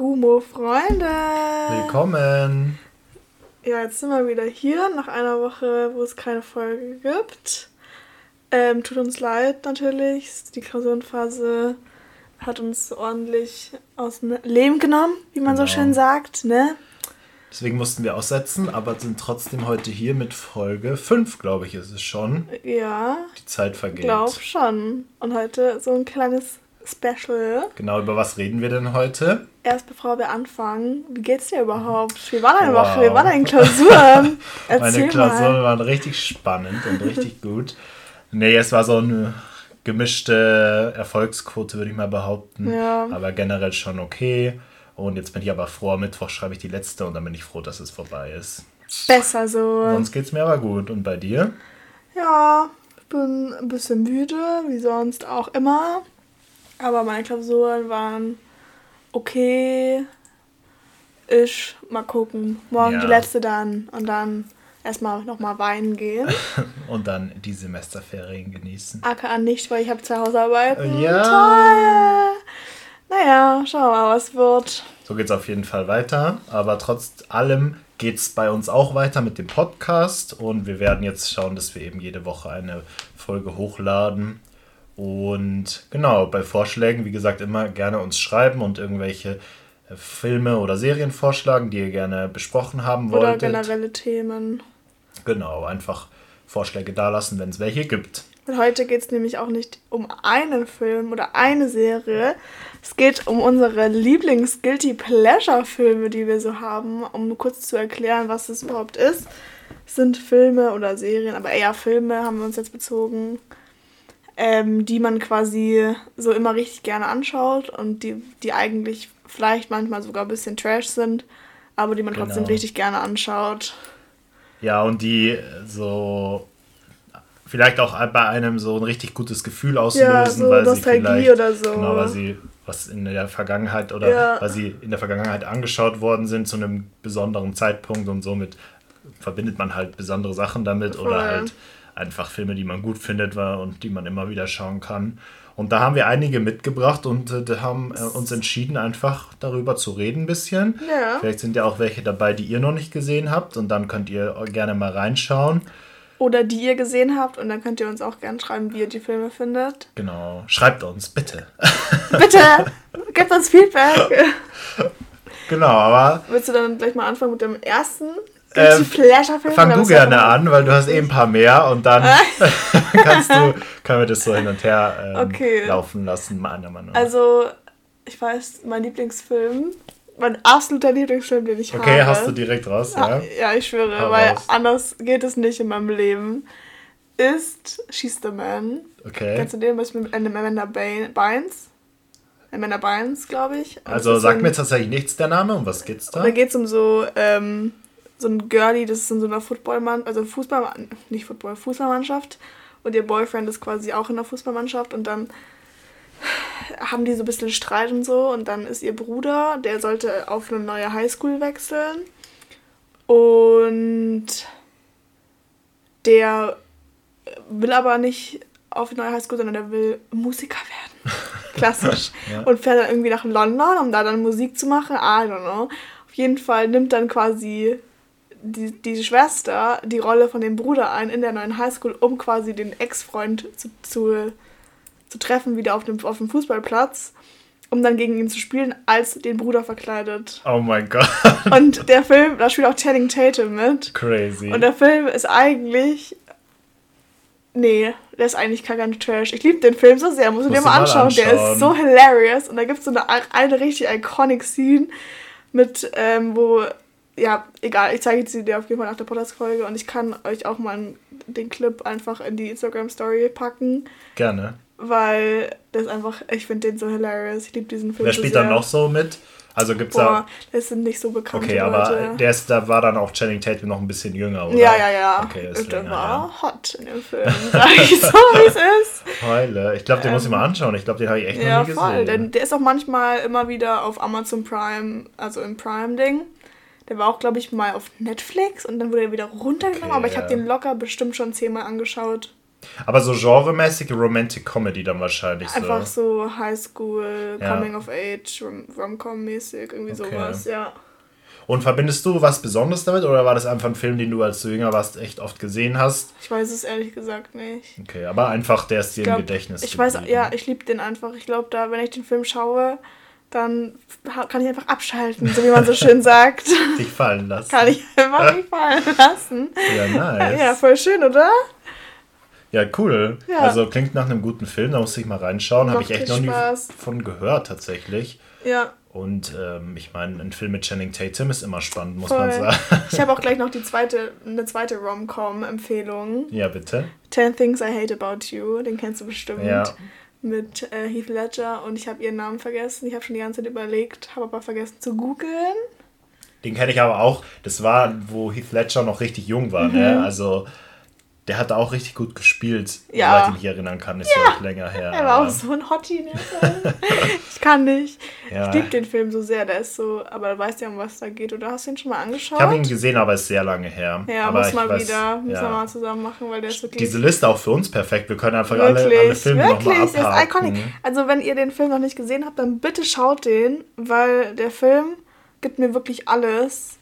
Gumo-Freunde! Willkommen! Ja, jetzt sind wir wieder hier nach einer Woche, wo es keine Folge gibt. Ähm, tut uns leid natürlich, die Klausurenphase hat uns ordentlich aus dem Leben genommen, wie man genau. so schön sagt, ne? Deswegen mussten wir aussetzen, aber sind trotzdem heute hier mit Folge 5, glaube ich, ist es schon. Ja. Die Zeit vergeht. Glaub schon. Und heute so ein kleines Special. Genau, über was reden wir denn heute? Erst bevor wir anfangen, wie geht's dir überhaupt? Wie war deine wow. Woche? Wie waren deine Klausuren? Meine Klausuren mal. waren richtig spannend und richtig gut. Nee, es war so eine gemischte Erfolgsquote, würde ich mal behaupten. Ja. Aber generell schon okay. Und jetzt bin ich aber froh, am Mittwoch schreibe ich die letzte und dann bin ich froh, dass es vorbei ist. Besser so. Sonst geht es mir aber gut. Und bei dir? Ja, ich bin ein bisschen müde, wie sonst auch immer. Aber meine Klausuren waren okay. Ich mal gucken. Morgen ja. die letzte dann. Und dann erstmal nochmal weinen gehen. und dann die Semesterferien genießen. AKA nicht, weil ich habe zwei Hausarbeiten. Ja. Toll. Naja, schauen wir mal, was wird. So geht es auf jeden Fall weiter. Aber trotz allem geht es bei uns auch weiter mit dem Podcast. Und wir werden jetzt schauen, dass wir eben jede Woche eine Folge hochladen. Und genau, bei Vorschlägen, wie gesagt, immer gerne uns schreiben und irgendwelche äh, Filme oder Serien vorschlagen, die ihr gerne besprochen haben wollt. Oder generelle Themen. Genau, einfach Vorschläge dalassen, wenn es welche gibt. Und heute geht es nämlich auch nicht um einen Film oder eine Serie. Es geht um unsere Lieblings-Guilty Pleasure-Filme, die wir so haben. Um kurz zu erklären, was das überhaupt ist. Es sind Filme oder Serien, aber eher Filme haben wir uns jetzt bezogen, ähm, die man quasi so immer richtig gerne anschaut und die, die eigentlich vielleicht manchmal sogar ein bisschen trash sind, aber die man genau. trotzdem richtig gerne anschaut. Ja, und die so vielleicht auch bei einem so ein richtig gutes Gefühl auslösen, ja, so weil Nostalgie sie vielleicht, oder so. Genau, weil sie was in der Vergangenheit oder ja. weil sie in der Vergangenheit angeschaut worden sind zu einem besonderen Zeitpunkt und somit verbindet man halt besondere Sachen damit Voll. oder halt einfach Filme, die man gut findet und die man immer wieder schauen kann. Und da haben wir einige mitgebracht und äh, haben äh, uns entschieden, einfach darüber zu reden ein bisschen. Ja. Vielleicht sind ja auch welche dabei, die ihr noch nicht gesehen habt und dann könnt ihr gerne mal reinschauen oder die ihr gesehen habt. Und dann könnt ihr uns auch gerne schreiben, wie ihr die Filme findet. Genau. Schreibt uns, bitte. bitte! Gebt uns Feedback. Genau, aber. Willst du dann gleich mal anfangen mit dem ersten? Ähm, fang du gerne an, weil du hast eh ein paar mehr und dann kannst du, können wir das so hin und her ähm, okay. laufen lassen, meiner Meinung nach. Also, ich weiß, mein Lieblingsfilm mein absoluter Lieblingsfilm, den ich okay, habe. Okay, hast du direkt raus, ja? Ja, ich schwöre, Hau weil raus. anders geht es nicht in meinem Leben. Ist She's the Man. Okay. Kennst du den mit Amanda Bynes? Amanda Bynes, glaube ich. Und also sagt mir tatsächlich nichts der Name. Um was geht's da? Da geht es um so, ähm, so ein Girlie, das ist in so einer Footballmann, also Fußball, nicht Football, Fußballmannschaft. Und ihr Boyfriend ist quasi auch in der Fußballmannschaft und dann haben die so ein bisschen Streit und so. Und dann ist ihr Bruder, der sollte auf eine neue Highschool wechseln. Und der will aber nicht auf eine neue Highschool, sondern der will Musiker werden. Klassisch. ja. Und fährt dann irgendwie nach London, um da dann Musik zu machen. I don't know. Auf jeden Fall nimmt dann quasi die, die Schwester die Rolle von dem Bruder ein in der neuen Highschool, um quasi den Ex-Freund zu, zu zu treffen, wieder auf dem, auf dem Fußballplatz, um dann gegen ihn zu spielen, als den Bruder verkleidet. Oh mein Gott. Und der Film, da spielt auch Channing Tatum mit. Crazy. Und der Film ist eigentlich. Nee, der ist eigentlich gar kein Trash. Ich liebe den Film so sehr, muss du dir mal anschauen. anschauen. Der ist so hilarious. Und da gibt es so eine, eine richtig iconic Scene mit, ähm, wo ja, egal, ich zeige sie dir auf jeden Fall nach der Podcast-Folge und ich kann euch auch mal den Clip einfach in die Instagram-Story packen. Gerne weil das einfach, ich finde den so hilarious. Ich liebe diesen Film. Wer spielt so da noch so mit? Also gibt's Boah, da. Das sind nicht so bekannt. Okay, aber Leute. der ist, da war dann auch Channing Tatum noch ein bisschen jünger, oder? Ja, ja, ja. Okay, ist der war ja. hot in dem Film. Sag ich so, wie es ist. Heule. Ich glaube, den ähm, muss ich mal anschauen. Ich glaube, den habe ich echt ja, noch nie voll. gesehen. Denn der ist auch manchmal immer wieder auf Amazon Prime, also im Prime-Ding. Der war auch, glaube ich, mal auf Netflix und dann wurde er wieder runtergenommen. Okay, aber ich habe den locker bestimmt schon zehnmal angeschaut. Aber so genremäßige Romantic Comedy dann wahrscheinlich Einfach so, so Highschool, ja. Coming of Age, Rom-Com-mäßig, irgendwie okay. sowas, ja. Und verbindest du was Besonderes damit oder war das einfach ein Film, den du als du jünger warst echt oft gesehen hast? Ich weiß es ehrlich gesagt nicht. Okay, aber einfach der ist dir im Gedächtnis. Ich weiß, ja, ich liebe den einfach. Ich glaube, da, wenn ich den Film schaue, dann kann ich einfach abschalten, so wie man so schön sagt. Dich fallen lassen. Kann ich einfach mich fallen lassen. Ja, nice. Ja, voll schön, oder? Ja, cool. Ja. Also klingt nach einem guten Film, da muss ich mal reinschauen. Habe ich echt noch nie von gehört, tatsächlich. Ja. Und ähm, ich meine, ein Film mit Channing Tatum ist immer spannend, muss Voll. man sagen. Ich habe auch gleich noch die zweite, eine zweite Rom-Com-Empfehlung. Ja, bitte. Ten Things I Hate About You, den kennst du bestimmt. Ja. Mit äh, Heath Ledger und ich habe ihren Namen vergessen. Ich habe schon die ganze Zeit überlegt, habe aber vergessen zu googeln. Den kenne ich aber auch. Das war, wo Heath Ledger noch richtig jung war. Ne? Mhm. Ne? Also der hat auch richtig gut gespielt, ja. soweit ich mich erinnern kann. Ist ja, länger her. Er war auch so ein Hottie Film. ich kann nicht. Ja. Ich liebe den Film so sehr. Der ist so, aber du weißt ja, um was da geht. Oder hast du ihn schon mal angeschaut? Ich habe ihn gesehen, aber es ist sehr lange her. Ja, aber muss mal weiß, wieder. Müssen ja. wir mal zusammen machen, weil der ist wirklich. Diese Liste auch für uns perfekt. Wir können einfach alle, alle Filme nochmal abhaken. Der ist iconic. Also, wenn ihr den Film noch nicht gesehen habt, dann bitte schaut den, weil der Film gibt mir wirklich alles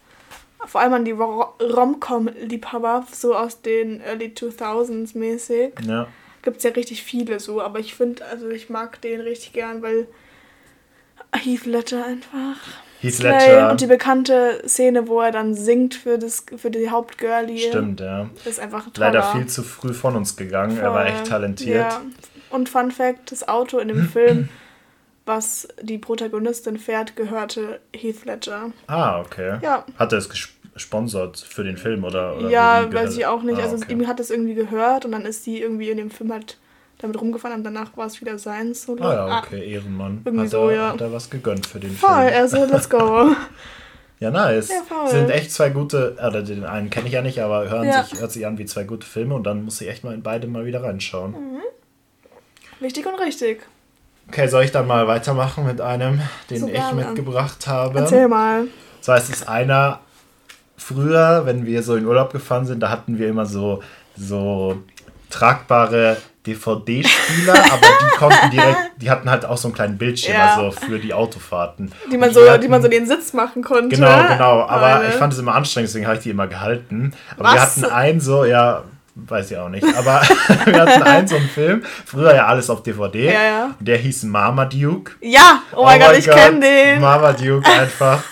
vor allem an die Rom-Com-Liebhaber, so aus den Early 2000s mäßig. Ja. Gibt es ja richtig viele so, aber ich finde, also ich mag den richtig gern, weil Heath Ledger einfach. Heath Ledger. Und die bekannte Szene, wo er dann singt für, das, für die Hauptgirlie. Stimmt, ja. Ist einfach ein Leider viel zu früh von uns gegangen. Voll. Er war echt talentiert. Ja. Und Fun Fact: Das Auto in dem Film was die Protagonistin fährt, gehörte Heath Ledger. Ah, okay. Ja. Hat er es gesponsert für den Film oder? oder ja, weiß ich auch nicht. Ah, also okay. ihm hat es irgendwie gehört und dann ist sie irgendwie in dem Film halt damit rumgefahren und danach war es wieder sein Solo. Ah ja, okay, ah, Ehrenmann. Irgendwie hat so, er, ja. Hat er was gegönnt für den voll, Film. Voll, also let's go. ja, nice. Ja, voll. Sind echt zwei gute, oder den einen kenne ich ja nicht, aber hören ja. sich, hört sich an wie zwei gute Filme und dann muss ich echt mal in beide mal wieder reinschauen. Mhm. Wichtig und richtig. Okay, soll ich dann mal weitermachen mit einem, den so ich mitgebracht habe? Erzähl mal. So heißt es einer, früher, wenn wir so in Urlaub gefahren sind, da hatten wir immer so, so tragbare DVD-Spieler, aber die konnten direkt, die hatten halt auch so einen kleinen Bildschirm, ja. also für die Autofahrten. Die man, so, hatten, die man so den Sitz machen konnte. Genau, genau. Aber Meine. ich fand es immer anstrengend, deswegen habe ich die immer gehalten. Aber Was? wir hatten einen so, ja, weiß ich auch nicht. Aber wir hatten einen so einen Film, früher ja alles auf DVD. Ja, ja. Der hieß Marmaduke. Ja, oh, oh mein Gott, ich kenne den. Marmaduke einfach.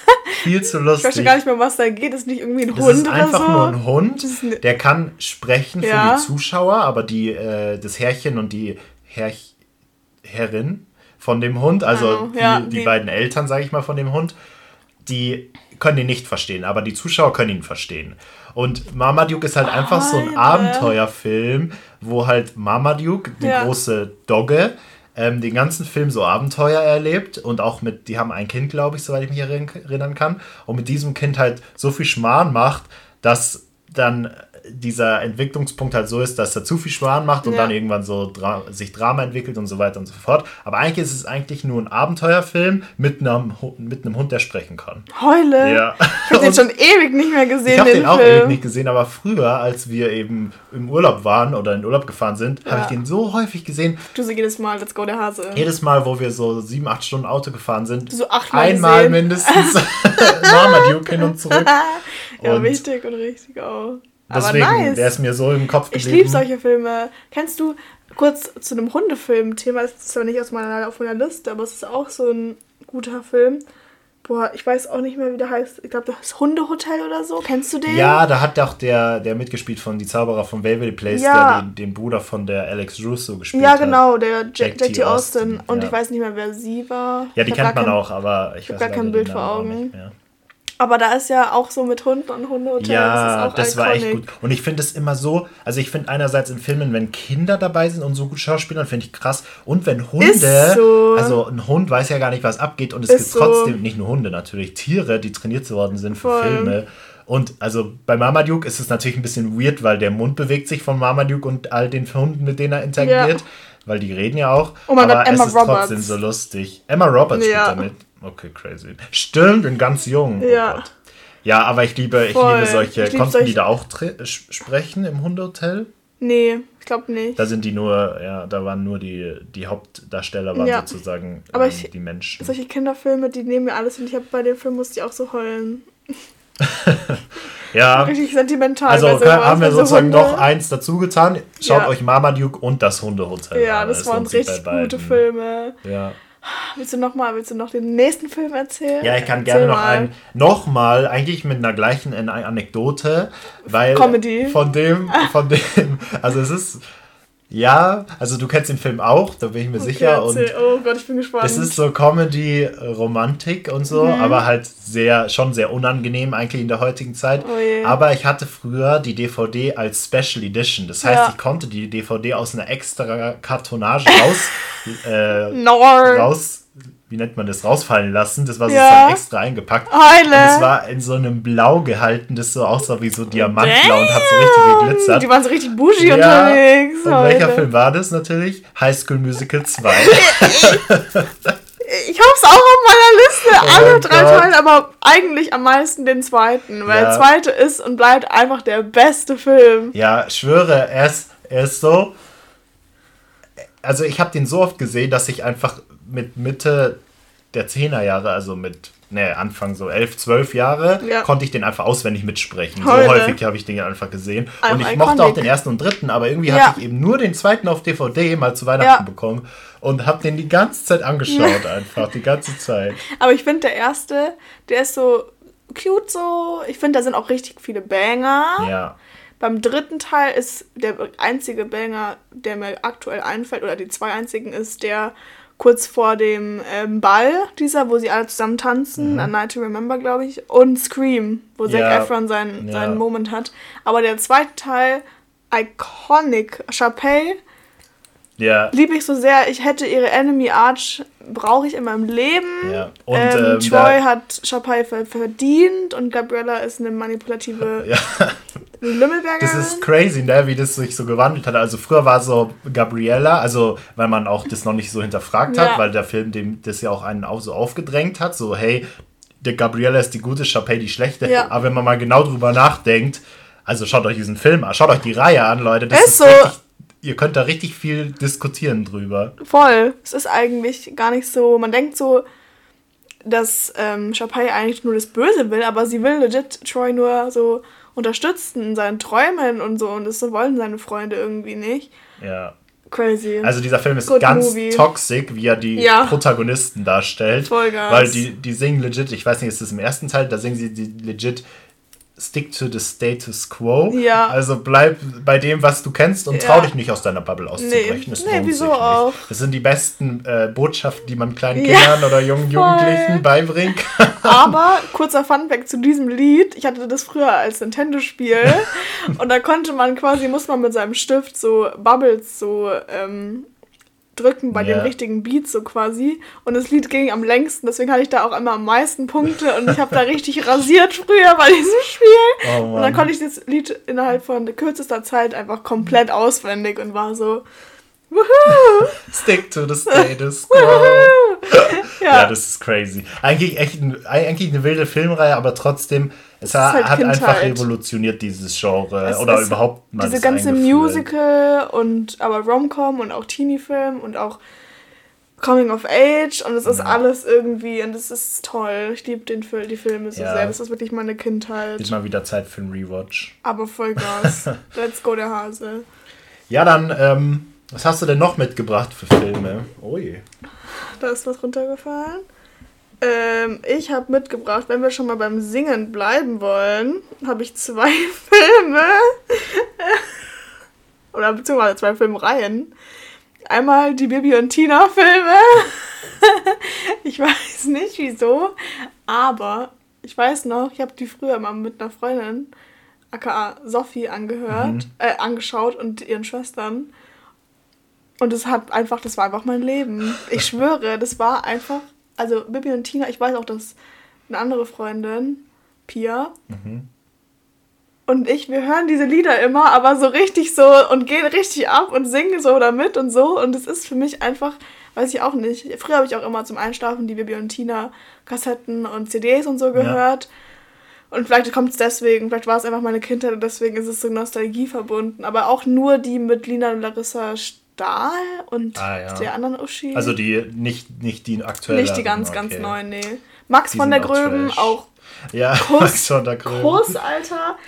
Viel zu lustig. Ich weiß gar nicht mehr, was da geht. Das ist nicht irgendwie ein das Hund oder so. Das ist einfach nur ein Hund. Der kann sprechen ja. für die Zuschauer, aber die, äh, das Herrchen und die Herr, Herrin von dem Hund, also die, ja, die, die beiden Eltern, sage ich mal, von dem Hund, die können ihn nicht verstehen, aber die Zuschauer können ihn verstehen. Und Marmaduke ist halt einfach so ein Abenteuerfilm, wo halt Marmaduke, die ja. große Dogge, ähm, den ganzen Film so Abenteuer erlebt und auch mit, die haben ein Kind, glaube ich, soweit ich mich erinnern kann, und mit diesem Kind halt so viel Schmarrn macht, dass dann dieser Entwicklungspunkt halt so ist, dass er zu viel Schwan macht und ja. dann irgendwann so Dra sich Drama entwickelt und so weiter und so fort. Aber eigentlich ist es eigentlich nur ein Abenteuerfilm mit einem, mit einem Hund, der sprechen kann. Heule? Ja. Ich habe den schon ewig nicht mehr gesehen. Ich habe den, den auch ewig nicht gesehen, aber früher, als wir eben im Urlaub waren oder in Urlaub gefahren sind, ja. habe ich den so häufig gesehen. Du so jedes Mal, let's go der Hase. Jedes Mal, wo wir so sieben, acht Stunden Auto gefahren sind. So achtmal Einmal gesehen. mindestens Marmaduke hin und zurück. ja, und wichtig und richtig auch. Deswegen, nice. der ist mir so im Kopf geblieben. Ich liebe solche Filme. Kennst du, kurz zu einem Hundefilm-Thema, das ist zwar nicht aus meiner, auf meiner Liste, aber es ist auch so ein guter Film. Boah, ich weiß auch nicht mehr, wie der heißt. Ich glaube, das ist Hundehotel oder so. Kennst du den? Ja, da hat auch der, der mitgespielt von Die Zauberer von Waverly Place, ja. der den, den, Bruder von der Alex Russo gespielt hat. Ja, genau, der Jack, Jack T. Austin. Austin. Und ja. ich weiß nicht mehr, wer sie war. Ja, die kennt man kein, auch, aber ich, ich habe gar kein Bild vor Augen. Aber da ist ja auch so mit Hunden und Hundehotel. Ja, das, das war echt gut. Und ich finde es immer so, also ich finde einerseits in Filmen, wenn Kinder dabei sind und so gut Schauspielern, finde ich krass. Und wenn Hunde, so. also ein Hund weiß ja gar nicht, was abgeht. Und es ist gibt trotzdem, nicht nur Hunde natürlich, Tiere, die trainiert worden sind für Voll. Filme. Und also bei Marmaduke ist es natürlich ein bisschen weird, weil der Mund bewegt sich von Marmaduke und all den Hunden, mit denen er interagiert. Ja. Weil die reden ja auch. Oh mein aber Gott, Emma es ist Roberts. trotzdem so lustig. Emma Roberts ja. spielt damit. Okay, crazy. Stimmt, bin ganz jung. Oh ja. Oh ja, aber ich liebe, ich liebe solche. Ich liebe Konnten solche... die da auch sprechen im Hundehotel? Nee, ich glaube nicht. Da sind die nur, ja, da waren nur die, die Hauptdarsteller, waren ja. sozusagen Aber ähm, ich, die Menschen. Solche Kinderfilme, die nehmen mir alles und ich habe bei dem Film musste ich auch so heulen. ja. Richtig sentimental. Also sowas, haben wir sozusagen so noch eins dazu getan. Schaut ja. euch Marmaduke und das Hundehotel ja, an. Ja, das, das waren richtig gute Filme. Ja. Willst du noch mal, willst du noch den nächsten Film erzählen? Ja, ich kann Erzähl gerne noch mal. einen, noch mal, eigentlich mit einer gleichen Anekdote, weil Comedy. von dem, von dem, also es ist ja, also du kennst den Film auch, da bin ich mir okay, sicher. Und oh Gott, ich bin gespannt. Es ist so Comedy, Romantik und so, mhm. aber halt sehr, schon sehr unangenehm eigentlich in der heutigen Zeit. Oh aber ich hatte früher die DVD als Special Edition. Das heißt, ja. ich konnte die DVD aus einer extra Kartonage raus, äh, raus wie nennt man das, rausfallen lassen. Das war ja. sozusagen extra eingepackt. Heile. Und es war in so einem Blau gehalten, das so aussah wie so Diamantblau und hat so richtig geglitzert. Die waren so richtig bougie ja. unterwegs. Und Heile. welcher Film war das natürlich? High School Musical 2. ich hab's auch auf meiner Liste, oh alle drei Gott. Teile, aber eigentlich am meisten den zweiten, weil ja. der zweite ist und bleibt einfach der beste Film. Ja, schwöre, er ist, er ist so. Also ich habe den so oft gesehen, dass ich einfach mit Mitte der 10er Jahre, also mit ne, Anfang so 11, 12 Jahre, ja. konnte ich den einfach auswendig mitsprechen. Heute. So häufig habe ich den einfach gesehen. I'm und ich iconic. mochte auch den ersten und dritten, aber irgendwie ja. hatte ich eben nur den zweiten auf DVD mal zu Weihnachten ja. bekommen und habe den die ganze Zeit angeschaut, einfach, die ganze Zeit. Aber ich finde, der erste, der ist so cute so. Ich finde, da sind auch richtig viele Banger. Ja. Beim dritten Teil ist der einzige Banger, der mir aktuell einfällt, oder die zwei einzigen, ist der, kurz vor dem ähm, Ball, dieser, wo sie alle zusammen tanzen, mhm. A Night to Remember, glaube ich, und Scream, wo Zac ja. Efron seinen, ja. seinen Moment hat. Aber der zweite Teil, Iconic, Chappelle, ja. liebe ich so sehr. Ich hätte ihre Enemy Arch, brauche ich in meinem Leben. Ja. Und, ähm, ähm, Troy hat Chappelle verdient und Gabriella ist eine manipulative ja. Lümmelberger. Das ist crazy, ne, wie das sich so gewandelt hat. Also früher war so Gabriella, also weil man auch das noch nicht so hinterfragt hat, ja. weil der Film dem das ja auch einen auch so aufgedrängt hat, so hey, der Gabriella ist die gute, Chappelle die schlechte. Ja. Aber wenn man mal genau drüber nachdenkt, also schaut euch diesen Film an, schaut euch die Reihe an, Leute. Das ist, ist so. Richtig, ihr könnt da richtig viel diskutieren drüber. Voll. Es ist eigentlich gar nicht so. Man denkt so, dass ähm, Chappelle eigentlich nur das Böse will, aber sie will legit Troy nur so unterstützen in seinen Träumen und so und das wollen seine Freunde irgendwie nicht. Ja. Crazy. Also dieser Film ist Good ganz movie. toxic, wie er die ja. Protagonisten darstellt. Vollgas. Weil die, die singen legit, ich weiß nicht, ist das im ersten Teil, da singen sie die legit stick to the status quo. Ja. Also bleib bei dem, was du kennst und ja. trau dich nicht aus deiner Bubble auszubrechen. Nee, das nee wieso auch? Das sind die besten äh, Botschaften, die man kleinen Kindern ja, oder jungen Jugendlichen beibringen kann. Aber, kurzer Funfact zu diesem Lied. Ich hatte das früher als Nintendo-Spiel und da konnte man quasi, muss man mit seinem Stift so Bubbles so ähm, drücken bei ja. dem richtigen Beat so quasi. Und das Lied ging am längsten, deswegen hatte ich da auch immer am meisten Punkte und ich habe da richtig rasiert früher bei diesem Spiel. Oh, und dann konnte ich das Lied innerhalb von kürzester Zeit einfach komplett auswendig und war so. Woohoo! Stick to the status quo. ja. ja, das ist crazy. Eigentlich echt ein, eigentlich eine wilde Filmreihe, aber trotzdem es hat, halt hat einfach revolutioniert dieses Genre es oder überhaupt mal diese ganze Musical und aber Romcom und auch Teenie-Film und auch Coming of Age und es ist ja. alles irgendwie und es ist toll. Ich liebe den Film, die Filme so ja. sehr. Das ist wirklich meine Kindheit. Ist mal wieder Zeit für einen Rewatch. Aber voll Gas. Let's go der Hase. Ja, dann ähm, was hast du denn noch mitgebracht für Filme? Je. Da ist was runtergefallen. Ähm, ich habe mitgebracht, wenn wir schon mal beim Singen bleiben wollen, habe ich zwei Filme. Oder beziehungsweise zwei Filmreihen. Einmal die Bibi und Tina Filme. ich weiß nicht wieso, aber ich weiß noch, ich habe die früher mal mit einer Freundin, aka Sophie, angehört, mhm. äh, angeschaut und ihren Schwestern. Und es hat einfach, das war einfach mein Leben. Ich schwöre, das war einfach also Bibi und Tina, ich weiß auch, dass eine andere Freundin, Pia, mhm. und ich, wir hören diese Lieder immer, aber so richtig so und gehen richtig ab und singen so damit und so. Und es ist für mich einfach, weiß ich auch nicht. Früher habe ich auch immer zum Einschlafen die Bibi und Tina Kassetten und CDs und so gehört. Ja. Und vielleicht kommt es deswegen, vielleicht war es einfach meine Kindheit und deswegen ist es so Nostalgie verbunden. Aber auch nur die mit Lina und Larissa Stahl und ah, ja. der anderen Uschi. Also die, nicht, nicht die aktuellen. Nicht die ganz, okay. ganz neuen, nee. Max die von der Gröben, auch, ja, Kuss, Max von der Gröben. Kuss, Alter.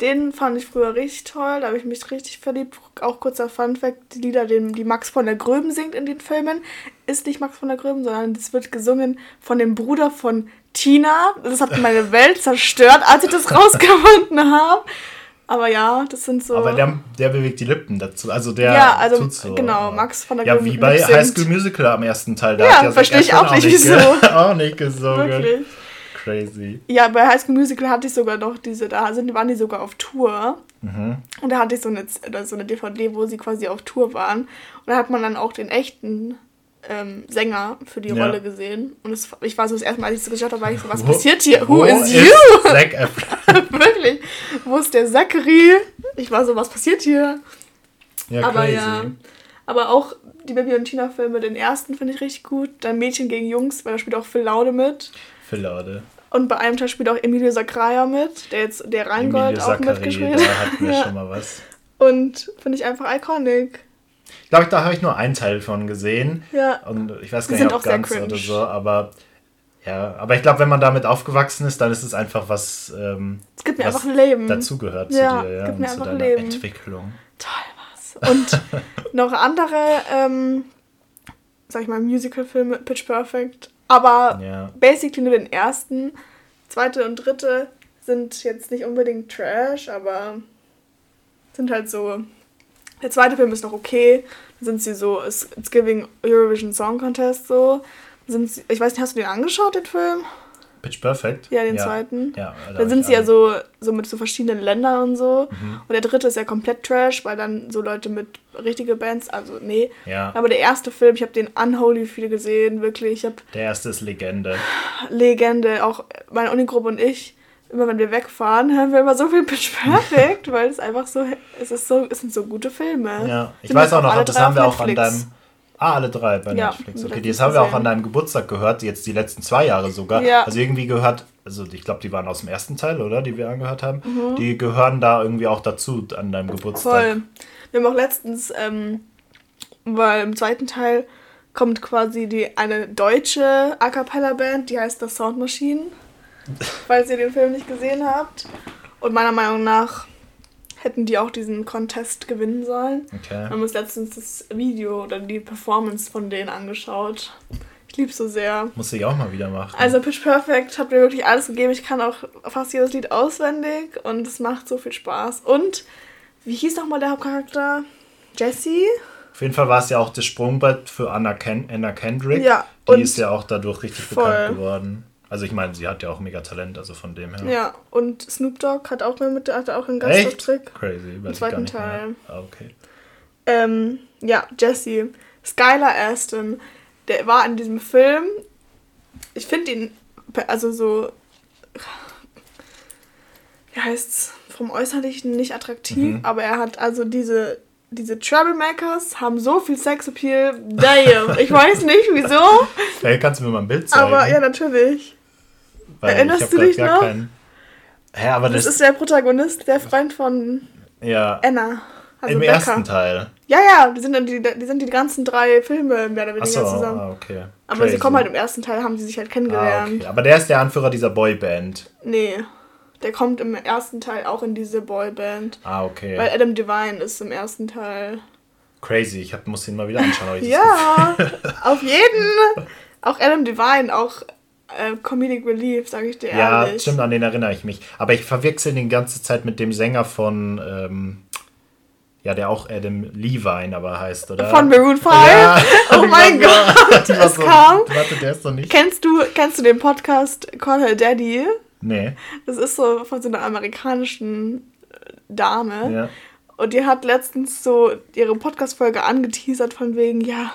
Den fand ich früher richtig toll, da habe ich mich richtig verliebt. Auch kurzer Funfact, die Lieder, die Max von der Gröben singt in den Filmen, ist nicht Max von der Gröben, sondern es wird gesungen von dem Bruder von Tina. Das hat meine Welt zerstört, als ich das rausgefunden habe. Aber ja, das sind so. Aber der, der bewegt die Lippen dazu. Also der. Ja, also so, genau, Max von der Ja, wie bei High School Musical am ersten Teil. Da ja, ja verstehe ich auch nicht, wieso. auch nicht gesungen. Wirklich. Crazy. Ja, bei High School Musical hatte ich sogar noch diese, da sind, waren die sogar auf Tour. Mhm. Und da hatte ich so eine, so eine DVD, wo sie quasi auf Tour waren. Und da hat man dann auch den echten ähm, Sänger für die ja. Rolle gesehen. Und es, ich war so das erste Mal, als ich so geschaut habe, war ich so, was wo, passiert hier? Who is you? Zac Wirklich. Wo ist der Zachary? Ich war so, was passiert hier? Ja, aber crazy. ja. Aber auch die Baby und Tina Filme, den ersten finde ich richtig gut. Dann Mädchen gegen Jungs, weil da spielt auch Phil Laude mit. Phil Laude. Und bei einem Teil spielt auch Emilio Sacraia mit, der jetzt der Rheingold auch Zachary, mitgespielt hat. Da hatten wir ja. schon mal was. Und finde ich einfach iconic. Ich glaube, da habe ich nur einen Teil von gesehen. Ja. Und ich weiß gar nicht, ob ganz oder so, aber ja, aber ich glaube, wenn man damit aufgewachsen ist, dann ist es einfach was. Ähm, es gibt mir einfach ein Leben. Dazugehört ja, zu dir, ja. Es gibt mir einfach ein Leben. Entwicklung. Toll was. Und noch andere, ähm, sag ich mal, Musical-Filme, Pitch Perfect aber ja. basically nur den ersten. Zweite und dritte sind jetzt nicht unbedingt Trash, aber sind halt so. Der zweite Film ist noch okay. Da sind sie so, it's, it's giving Eurovision Song Contest so. Sind sie, ich weiß nicht, hast du den angeschaut, den Film? Pitch Perfect? Ja, den ja. zweiten. Ja, da dann sind sie ja so, so mit so verschiedenen Ländern und so. Mhm. Und der dritte ist ja komplett Trash, weil dann so Leute mit richtige Bands, also nee. Ja. Aber der erste Film, ich habe den Unholy viel gesehen, wirklich. Ich hab der erste ist Legende. Legende, auch meine Unigruppe und ich. Immer wenn wir wegfahren, hören wir immer so viel Pitch Perfect, weil es einfach so, es ist so, es sind so gute Filme. Ja, ich weiß auch noch, das haben wir auch an deinem Ah, alle drei bei ja, Netflix. Okay, das haben wir auch an deinem Geburtstag gehört, jetzt die letzten zwei Jahre sogar. Ja. Also irgendwie gehört, also ich glaube, die waren aus dem ersten Teil, oder? Die wir angehört haben. Mhm. Die gehören da irgendwie auch dazu an deinem Geburtstag. Voll. Wir haben auch letztens, ähm, weil im zweiten Teil kommt quasi die eine deutsche A cappella Band, die heißt das Sound Machine. Falls ihr den Film nicht gesehen habt. Und meiner Meinung nach hätten die auch diesen Contest gewinnen sollen. Okay. Wir haben uns letztens das Video oder die Performance von denen angeschaut. Ich liebe so sehr. Muss ich auch mal wieder machen. Also Pitch Perfect hat mir wirklich alles gegeben. Ich kann auch fast jedes Lied auswendig und es macht so viel Spaß. Und wie hieß nochmal der Hauptcharakter? Jesse? Auf jeden Fall war es ja auch das Sprungbrett für Anna, Ken Anna Kendrick. Ja. Die ist ja auch dadurch richtig voll. bekannt geworden. Also ich meine, sie hat ja auch mega Talent, also von dem her. Ja, und Snoop Dogg hat auch mit, hat auch einen Gastauftritt. Crazy, Im zweiten Teil. Ah, okay. Ähm, ja, Jesse. Skylar Aston, der war in diesem Film. Ich finde ihn, also so, wie heißt's, vom Äußerlichen nicht attraktiv, mhm. aber er hat also diese diese Troublemakers haben so viel Sexappeal. Damn. Ich weiß nicht wieso. Hey, kannst du mir mal ein Bild zeigen? Aber ja, natürlich. Weil Erinnerst du dich noch? Kein... Hä, aber das, das ist der Protagonist, der Freund von ja. Anna. Also Im Becca. ersten Teil. Ja, ja, die sind, die, die sind die ganzen drei Filme mehr oder weniger so, zusammen. Ah, okay. Aber Crazy. sie kommen halt im ersten Teil, haben sie sich halt kennengelernt. Ah, okay. Aber der ist der Anführer dieser Boyband. Nee. Der kommt im ersten Teil auch in diese Boyband. Ah, okay. Weil Adam Devine ist im ersten Teil. Crazy, ich hab, muss ihn mal wieder anschauen. ja, auf jeden. Auch Adam Devine, auch äh, Comedic Relief, sage ich dir ja, ehrlich. Ja, stimmt, an den erinnere ich mich. Aber ich verwechsel den ganze Zeit mit dem Sänger von, ähm, ja, der auch Adam Levine aber heißt, oder? Von Maroon 5? Ja. Oh mein Gott, es so, kam. Warte, der ist doch nicht. Kennst du, kennst du den Podcast Call Her Daddy? Nee. Das ist so von so einer amerikanischen äh, Dame. Ja. Und die hat letztens so ihre Podcast-Folge angeteasert von wegen, ja,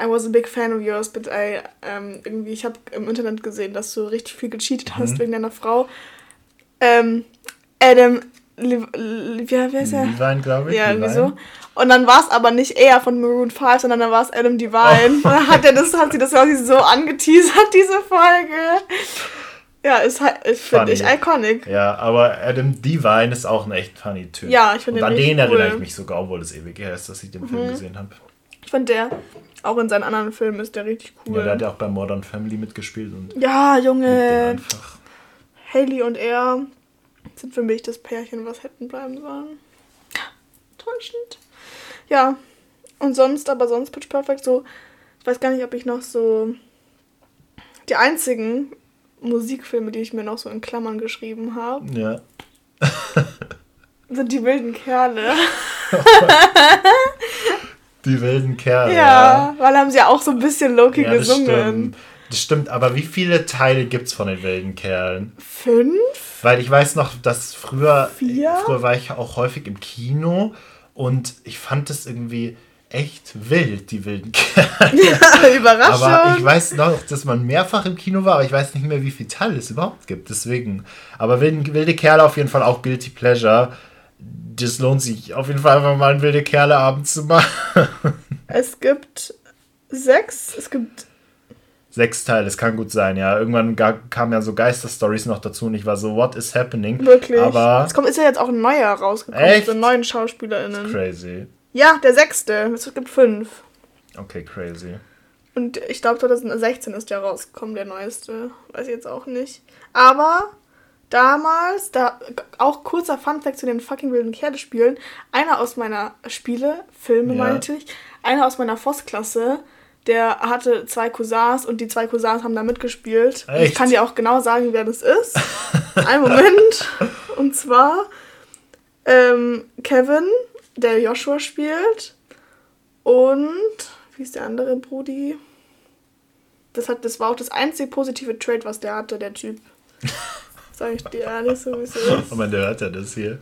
I was a big fan of yours, but I, ähm, irgendwie, ich habe im Internet gesehen, dass du richtig viel gecheatet hast mhm. wegen deiner Frau. Ähm, Adam, wie, wie heißt er? Divine, glaube ich. Ja, irgendwie so. Und dann war es aber nicht er von Maroon 5, sondern dann war es Adam Divine. Oh. Und dann hat, er das, hat sie das quasi so angeteasert, diese Folge. Ja, ist halt, finde ich, iconic. Ja, aber Adam Devine ist auch ein echt funny Typ. Ja, ich finde den An den cool. erinnere ich mich sogar, obwohl es ewig her ist, dass ich den mhm. Film gesehen habe. Ich fand der, auch in seinen anderen Filmen ist der richtig cool. Ja, der hat ja auch bei Modern Family mitgespielt. Und ja, Junge. Haley und er sind für mich das Pärchen, was hätten bleiben sollen. Täuschend. Ja, und sonst, aber sonst Pitch Perfect so, ich weiß gar nicht, ob ich noch so die einzigen Musikfilme, die ich mir noch so in Klammern geschrieben habe. Ja. sind die wilden Kerle. die wilden Kerle. Ja, ja, weil haben sie ja auch so ein bisschen Loki ja, gesungen. Stimmt. Das stimmt, aber wie viele Teile gibt es von den wilden Kerlen? Fünf? Weil ich weiß noch, dass früher, Vier? früher war ich auch häufig im Kino und ich fand es irgendwie echt wild, die wilden Kerle. Ja, Überraschung. Aber ich weiß noch, dass man mehrfach im Kino war, aber ich weiß nicht mehr, wie viele Teile es überhaupt gibt. Deswegen. Aber wilde Kerle auf jeden Fall auch Guilty Pleasure. Das lohnt sich auf jeden Fall einfach mal einen wilde Kerle Abend zu machen. Es gibt sechs, es gibt sechs Teile, das kann gut sein, ja. Irgendwann kamen ja so Geisterstories noch dazu und ich war so, what is happening? Wirklich. Aber. Es kommt, ist ja jetzt auch ein neuer rausgekommen, echt? so neuen SchauspielerInnen. crazy. Ja, der sechste. Es gibt fünf. Okay, crazy. Und ich glaube, 2016 ist der rausgekommen, der neueste. Weiß ich jetzt auch nicht. Aber damals, da auch kurzer Funfact zu den fucking wilden Kerle-Spielen. Einer aus meiner Spiele, Filme ja. meinte ich, einer aus meiner Voss-Klasse, der hatte zwei Cousins und die zwei Cousins haben da mitgespielt. Ich kann dir auch genau sagen, wer das ist. Ein Moment. Und zwar ähm, Kevin der Joshua spielt. Und wie ist der andere Brudi? Das, hat, das war auch das einzige positive Trade, was der hatte, der Typ. Sag ich dir ehrlich, so wie es ist. Aber der hört ja das hier.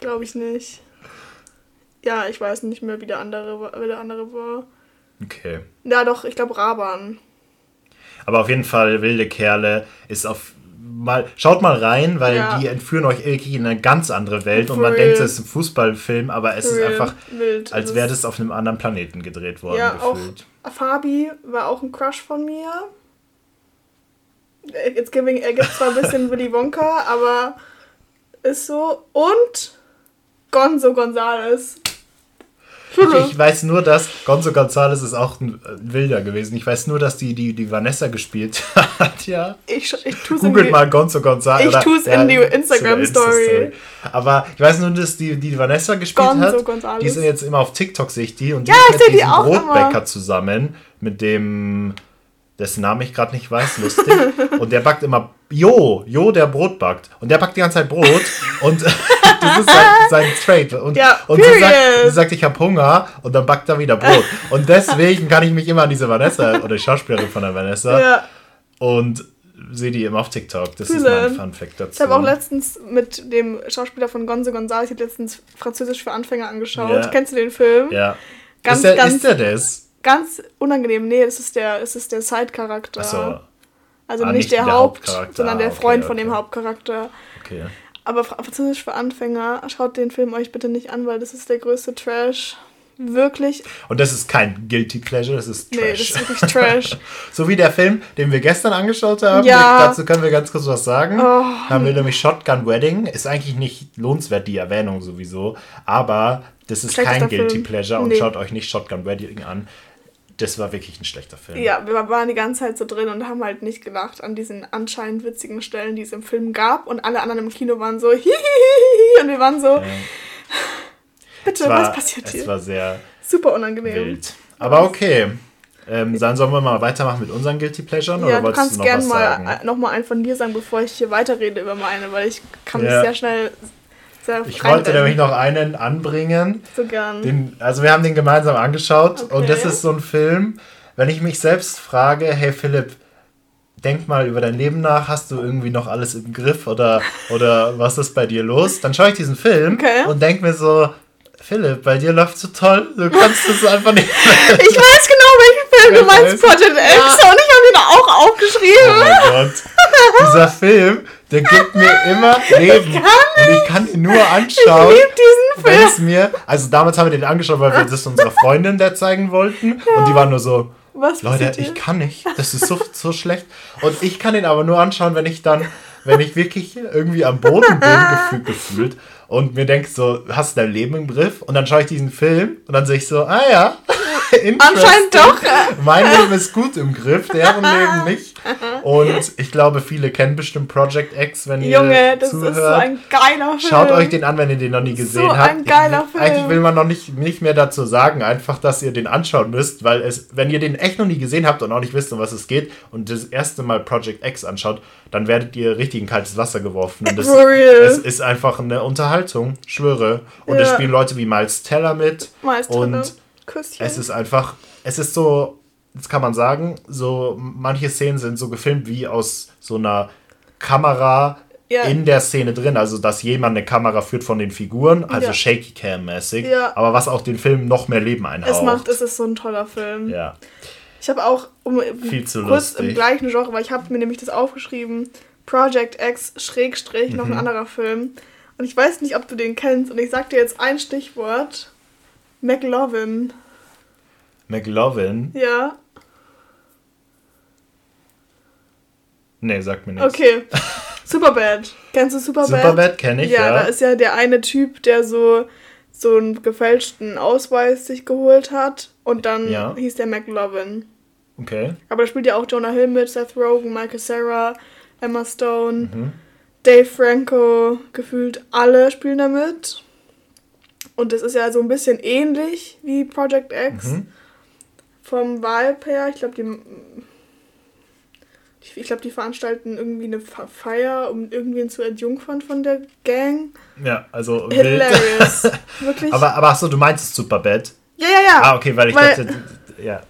Glaube ich nicht. Ja, ich weiß nicht mehr, wie der andere, wie der andere war. Okay. Ja, doch, ich glaube Raban. Aber auf jeden Fall, Wilde Kerle ist auf mal, schaut mal rein, weil ja. die entführen euch wirklich in eine ganz andere Welt und man real. denkt, es ist ein Fußballfilm, aber es For ist einfach, Wild. als wäre das auf einem anderen Planeten gedreht worden. Ja, gefühlt. auch Fabi war auch ein Crush von mir. Jetzt giving, er gibt zwar ein bisschen Willy Wonka, aber ist so. Und Gonzo Gonzales. Ich, ich, weiß nur, dass Gonzo Gonzalez ist auch ein Wilder gewesen. Ich weiß nur, dass die, die, die Vanessa gespielt hat, ja. Ich, ich tu's Googelt mal Gonzo Gonzalez. Ich tue es in die Instagram-Story. Aber ich weiß nur, dass die, die Vanessa gespielt Gonzo hat. Gonzalez. Die sind jetzt immer auf TikTok, sehe ich die. Und die ja, ist mit diesem Brotbäcker immer. zusammen. Mit dem dessen Name ich gerade nicht weiß, lustig. und der backt immer, Jo, Jo, der Brot backt. Und der backt die ganze Zeit Brot. und das ist sein, sein Trade. Und, ja, und sie sagt, sie sagt, ich habe Hunger. Und dann backt er wieder Brot. Und deswegen kann ich mich immer an diese Vanessa, oder die Schauspielerin von der Vanessa, ja. und sehe die immer auf TikTok. Das Fühle. ist mein Fun Fact dazu. Ich habe auch letztens mit dem Schauspieler von Gonzo González, ich habe letztens Französisch für Anfänger angeschaut. Ja. Kennst du den Film? Ja. Ganz, ist der, ganz, ist der das? Ganz unangenehm. Nee, es ist der, es ist der Side-Charakter. So. Also ah, nicht, nicht, der, der Haupt, sondern der okay, Freund okay. von dem Hauptcharakter. Okay. Aber Französisch für Anfänger, schaut den Film euch bitte nicht an, weil das ist der größte Trash. Wirklich. Und das ist kein Guilty Pleasure, das ist Trash. Nee, das ist wirklich Trash. so wie der Film, den wir gestern angeschaut haben. Ja. Dazu können wir ganz kurz was sagen. Oh. Haben wir nämlich Shotgun Wedding. Ist eigentlich nicht lohnenswert, die Erwähnung sowieso. Aber das ist kein Guilty Film. Pleasure und nee. schaut euch nicht Shotgun Wedding an das war wirklich ein schlechter Film. Ja, wir waren die ganze Zeit so drin und haben halt nicht gelacht an diesen anscheinend witzigen Stellen, die es im Film gab. Und alle anderen im Kino waren so hihihihi und wir waren so, ja. bitte, war, was passiert hier? Es war sehr super unangenehm. Wild. Aber okay. Ähm, dann sollen wir mal weitermachen mit unseren Guilty Pleasures? Ja, oder du kannst gerne mal nochmal einen von dir sagen, bevor ich hier weiterrede über meine, weil ich kann ja. mich sehr schnell ich wollte nämlich noch einen anbringen. So gern. Den, also wir haben den gemeinsam angeschaut okay. und das ist so ein Film, wenn ich mich selbst frage, hey Philipp, denk mal über dein Leben nach, hast du irgendwie noch alles im Griff oder, oder was ist bei dir los? Dann schaue ich diesen Film okay. und denk mir so, Philipp, bei dir läuft so toll, du kannst es einfach nicht. Mehr. Ich weiß genau, welchen Film du meinst, Project X, ja. und ich habe ihn auch aufgeschrieben. Oh mein Gott. Dieser Film, der gibt mir immer Leben. Ich und ich kann ihn nur anschauen. Ich liebe diesen Film. Wenn es mir, also damals haben wir den angeschaut, weil wir das unserer Freundin der zeigen wollten. Ja. Und die waren nur so, Was Leute, ich kann nicht. Das ist so, so schlecht. Und ich kann ihn aber nur anschauen, wenn ich dann, wenn ich wirklich irgendwie am Boden bin, gefühlt und mir denke so, hast du dein Leben im Griff? Und dann schaue ich diesen Film und dann sehe ich so, ah ja, Anscheinend doch. Mein Leben ist gut im Griff, deren Leben nicht. Und ich glaube, viele kennen bestimmt Project X, wenn ihr Junge, das zuhört. ist so ein geiler Film. Schaut euch den an, wenn ihr den noch nie gesehen so habt. ein geiler Film. Eigentlich will man noch nicht, nicht mehr dazu sagen, einfach, dass ihr den anschauen müsst, weil es, wenn ihr den echt noch nie gesehen habt und auch nicht wisst, um was es geht und das erste Mal Project X anschaut, dann werdet ihr richtig in kaltes Wasser geworfen. Und das, es ist einfach eine Unterhaltung, schwöre. Und ja. es spielen Leute wie Miles Teller mit. Miles Teller. Und Küsschen. Es ist einfach, es ist so, das kann man sagen, so manche Szenen sind so gefilmt wie aus so einer Kamera ja. in der Szene drin, also dass jemand eine Kamera führt von den Figuren, also ja. Shaky Cam mäßig, ja. aber was auch den Film noch mehr Leben einhaucht. Es macht, es ist so ein toller Film. Ja. Ich habe auch um, Viel zu kurz lustig. im gleichen Genre, weil ich habe mir nämlich das aufgeschrieben, Project X Schrägstrich mhm. noch ein mhm. anderer Film und ich weiß nicht, ob du den kennst und ich sag dir jetzt ein Stichwort McLovin. McLovin? Ja. Nee, sagt mir nichts. Okay. Superbad. Kennst du Superbad? Superbad kenne ich, ja, ja. Da ist ja der eine Typ, der so, so einen gefälschten Ausweis sich geholt hat. Und dann ja. hieß der McLovin. Okay. Aber da spielt ja auch Jonah Hill mit, Seth Rogen, Michael Sarah, Emma Stone, mhm. Dave Franco. Gefühlt alle spielen da mit. Und das ist ja so ein bisschen ähnlich wie Project X. Mhm. Vom Vibe her. Ich glaube, die. Ich glaube, die veranstalten irgendwie eine Feier, um irgendwen zu entjungfern von der Gang. Ja, also. Hilarious. Wirklich. Aber, aber achso, du meinst Superbad? Ja, ja, ja. Ah, okay, weil ich weil, dachte. Ja.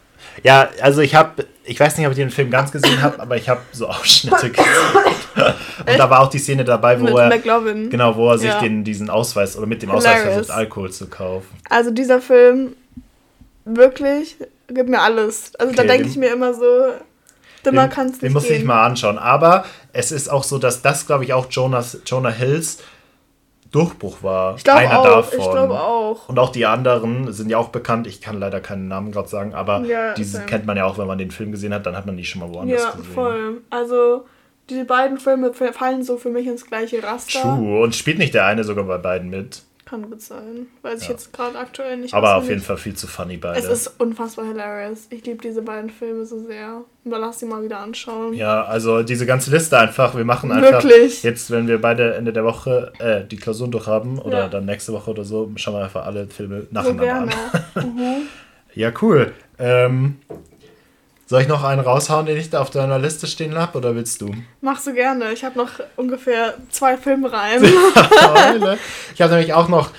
Ja, also ich habe, ich weiß nicht, ob ich den Film ganz gesehen habe, aber ich habe so Ausschnitte gesehen. Und da war auch die Szene dabei, wo mit er McLovin. genau, wo er sich ja. den, diesen Ausweis oder mit dem Hilarious. Ausweis versucht, Alkohol zu kaufen. Also dieser Film wirklich gibt mir alles. Also okay, da denke ich mir immer so, dümmer kann es nicht Den muss gehen. ich mal anschauen. Aber es ist auch so, dass das, glaube ich, auch Jonas, Jonah Hills Durchbruch war. Ich glaube Einer auch. Davon. Ich glaube auch. Und auch die anderen sind ja auch bekannt. Ich kann leider keinen Namen gerade sagen, aber ja, diese kennt man ja auch, wenn man den Film gesehen hat, dann hat man die schon mal woanders ja, gesehen. Ja, voll. Also die beiden Filme fallen so für mich ins gleiche Raster. True. Und spielt nicht der eine sogar bei beiden mit? Kann gut sein. Weiß ja. ich jetzt gerade aktuell nicht. Aber auf jeden Fall viel zu funny beide. Es ist unfassbar hilarious. Ich liebe diese beiden Filme so sehr. Aber lass sie mal wieder anschauen. Ja, also diese ganze Liste einfach. Wir machen einfach. Wirklich? Jetzt, wenn wir beide Ende der Woche äh, die Klausuren durch haben oder ja. dann nächste Woche oder so, schauen wir einfach alle Filme nacheinander so an. mhm. Ja, cool. Ähm, soll ich noch einen raushauen, den ich da auf deiner Liste stehen habe, oder willst du? Machst du gerne. Ich habe noch ungefähr zwei Filmreihen. ich habe nämlich auch noch.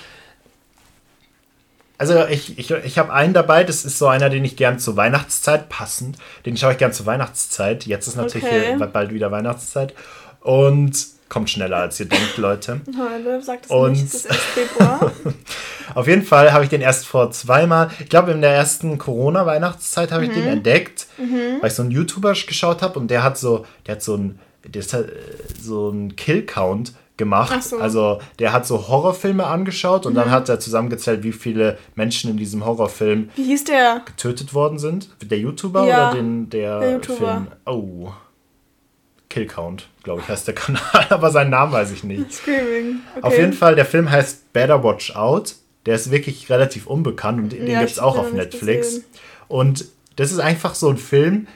Also ich, ich, ich habe einen dabei, das ist so einer, den ich gern zur Weihnachtszeit passend. Den schaue ich gern zur Weihnachtszeit. Jetzt ist natürlich okay. bald wieder Weihnachtszeit. Und kommt schneller als ihr denkt, Leute. Heute sagt es und nicht, es ist Februar. auf jeden Fall habe ich den erst vor zweimal, ich glaube in der ersten Corona-Weihnachtszeit habe ich den mhm. entdeckt, mhm. weil ich so einen YouTuber geschaut habe und der hat so, der hat so ein, der ist halt, so ein Kill-Count gemacht. So. Also der hat so Horrorfilme angeschaut und mhm. dann hat er zusammengezählt, wie viele Menschen in diesem Horrorfilm wie hieß der? getötet worden sind. Der YouTuber ja, oder den, der, der YouTuber. Film? Oh. Killcount, glaube ich, heißt der Kanal, aber seinen Namen weiß ich nicht. Screaming. Okay. Auf jeden Fall, der Film heißt Better Watch Out. Der ist wirklich relativ unbekannt und den ja, gibt es auch auf Netflix. Gesehen. Und das ist einfach so ein Film,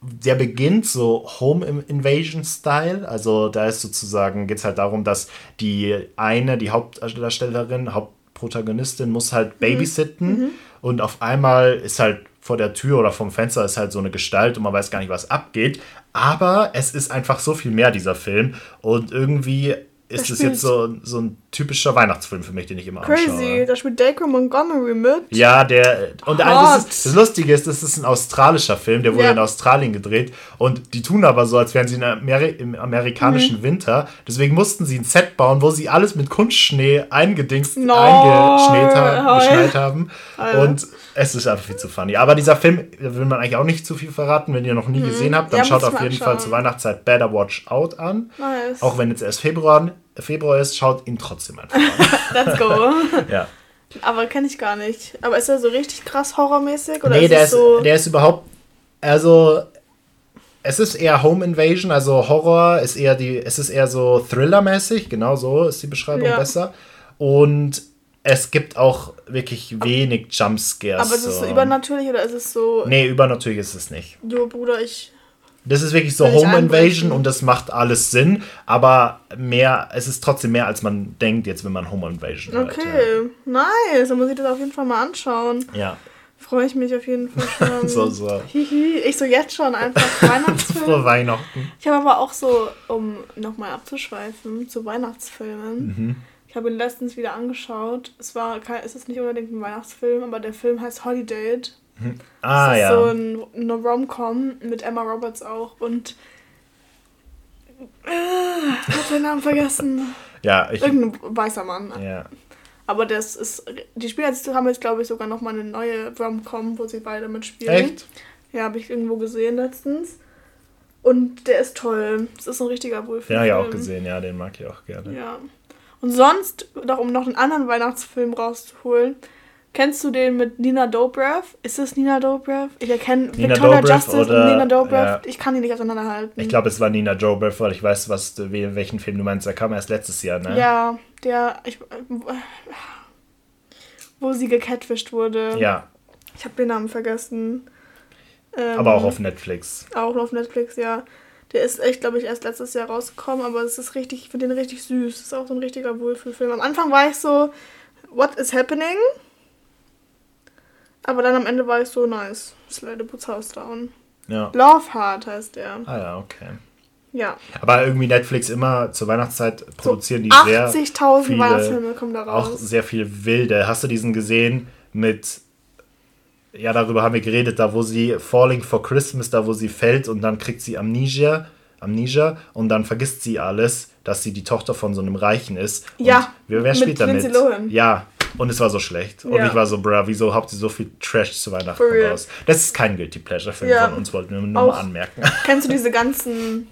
der beginnt so Home Invasion Style. Also da ist sozusagen, geht es halt darum, dass die eine, die Hauptdarstellerin, Hauptprotagonistin, muss halt mhm. babysitten. Mhm. Und auf einmal ist halt vor der Tür oder vom Fenster ist halt so eine Gestalt und man weiß gar nicht, was abgeht. Aber es ist einfach so viel mehr, dieser Film. Und irgendwie ist es jetzt so, so ein typischer Weihnachtsfilm für mich, den ich immer Crazy, anschaue. Crazy, da spielt Dacre Montgomery mit. Ja, der. Und das, ist, das, Lustige ist, das ist ein australischer Film, der wurde ja. in Australien gedreht. Und die tun aber so, als wären sie Ameri im amerikanischen mhm. Winter. Deswegen mussten sie ein Set bauen, wo sie alles mit Kunstschnee eingedingst, no. eingeschneit haben. Alter. Und es ist einfach viel zu funny. Aber dieser Film, da will man eigentlich auch nicht zu viel verraten. Wenn ihr noch nie mhm. gesehen habt, dann ja, schaut auf jeden anschauen. Fall zur Weihnachtszeit Better Watch Out an. Nice. Auch wenn jetzt erst Februar, Februar ist, schaut ihn trotzdem einfach an. Let's go. ja. Aber kenne ich gar nicht. Aber ist er so richtig krass horrormäßig? Oder nee, ist der, ist, so der ist überhaupt Also, es ist eher Home Invasion, also Horror ist eher die, es ist eher so Thriller-mäßig, genau so ist die Beschreibung ja. besser. Und es gibt auch wirklich wenig Jumpscares. Aber ist es so übernatürlich oder ist es so. Nee, übernatürlich ist es nicht. Jo, Bruder, ich. Das ist wirklich so Home Invasion und das macht alles Sinn, aber mehr, es ist trotdem mehr, als man denkt, jetzt, wenn man Home Invasion Okay, hört, ja. nice. Dann muss ich das auf jeden Fall mal anschauen. Ja. Freue ich mich auf jeden Fall schon. so, so. Hihi, ich so jetzt schon einfach Weihnachtsfilme. Vor Weihnachten. Ich habe aber auch so, um nochmal abzuschweifen, zu Weihnachtsfilmen. Mhm ich habe ihn letztens wieder angeschaut. Es war, es ist nicht unbedingt ein Weihnachtsfilm, aber der Film heißt Holiday. Ah, das ist ja. so ein, eine Rom-Com mit Emma Roberts auch und äh, ich habe den Namen vergessen. Ja, ich. Irgendein weißer Mann. Ja. Aber das ist. Die Spieler haben jetzt, glaube ich, sogar nochmal eine neue Rom-Com, wo sie beide mitspielen. Echt? Ja, habe ich irgendwo gesehen letztens. Und der ist toll. Das ist ein richtiger Wohlfühl. Ja, ja, auch gesehen, ja, den mag ich auch gerne. Ja. Und sonst, noch, um noch einen anderen Weihnachtsfilm rauszuholen, kennst du den mit Nina Dobrev? Ist es Nina Dobrev? Ich erkenne Victoria Dobrev Justice oder, und Nina Dobrev. Ja. Ich kann die nicht auseinanderhalten. Ich glaube, es war Nina Dobrev, weil ich weiß, was, welchen Film du meinst. Der kam erst letztes Jahr, ne? Ja, der, ich, wo sie gecatfischt wurde. Ja. Ich habe den Namen vergessen. Ähm, Aber auch auf Netflix. Auch auf Netflix, ja. Der ist echt, glaube ich, erst letztes Jahr rausgekommen, aber es ist richtig, ich finde den richtig süß. Das ist auch so ein richtiger Wohlfühlfilm. Am Anfang war ich so, what is happening? Aber dann am Ende war ich so, nice. Slide the Boots House Down. Ja. Love Heart heißt der. Ah ja, okay. Ja. Aber irgendwie Netflix immer zur Weihnachtszeit produzieren so die sehr 80.000 Weihnachtsfilme kommen da raus. Auch sehr viel wilde. Hast du diesen gesehen mit ja, darüber haben wir geredet, da wo sie Falling for Christmas, da wo sie fällt und dann kriegt sie Amnesia, Amnesia und dann vergisst sie alles, dass sie die Tochter von so einem Reichen ist. Ja. wer, wer spielt damit? Lohan. Ja. Und es war so schlecht. Und ja. ich war so, bruh, wieso habt ihr so viel Trash zu Weihnachten raus? Das ist kein Guilty Pleasure-Film ja. von uns, wollten wir nur Auch, mal anmerken. Kennst du diese ganzen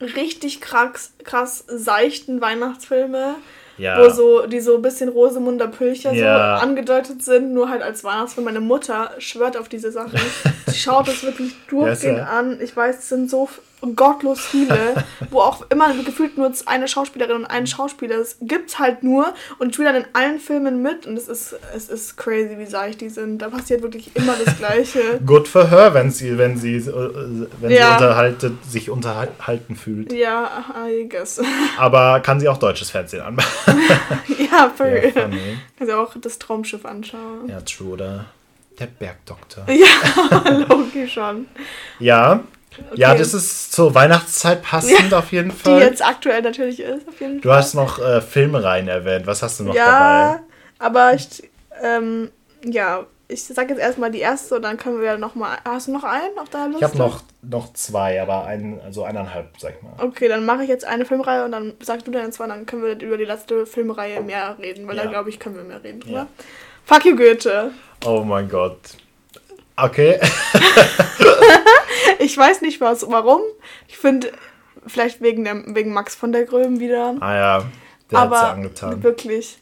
richtig krass, krass seichten Weihnachtsfilme? Ja. Wo so, die so ein bisschen Rosemunder Pülcher ja. so angedeutet sind, nur halt als Weihnachtsfilm. Meine Mutter schwört auf diese Sachen. Sie schaut es wirklich durchgehend yes, an. Ich weiß, es sind so gottlos viele, wo auch immer gefühlt nur eine Schauspielerin und einen Schauspieler ist, gibt's halt nur und spielen dann in allen Filmen mit und es ist, es ist crazy, wie seicht die sind. Da passiert wirklich immer das Gleiche. Good for her, wenn sie, wenn sie, äh, wenn ja. sie unterhaltet, sich unterhalten fühlt. Ja, I guess. Aber kann sie auch deutsches Fernsehen anmachen? ja, für ja, Kann sie auch das Traumschiff anschauen. Ja, true, oder? Der Bergdoktor. Ja, logisch schon. Ja, Okay. Ja, das ist zur Weihnachtszeit passend ja, auf jeden Fall. Die jetzt aktuell natürlich ist, auf jeden du Fall. Du hast noch äh, Filmreihen erwähnt. Was hast du noch ja, dabei? Ja, aber ich, ähm, ja, ich sag jetzt erstmal die erste und dann können wir nochmal. Hast du noch einen auf deiner Liste? Ich habe noch, noch zwei, aber ein, also eineinhalb, sag ich mal. Okay, dann mache ich jetzt eine Filmreihe und dann sagst du dann zwei, dann können wir über die letzte Filmreihe mehr reden, weil ja. da glaube ich, können wir mehr reden drüber. Ja. Fuck you, Goethe. Oh mein Gott. Okay. ich weiß nicht was, warum. Ich finde, vielleicht wegen, der, wegen Max von der Gröben wieder. Ah ja, der hat ja angetan. Wirklich.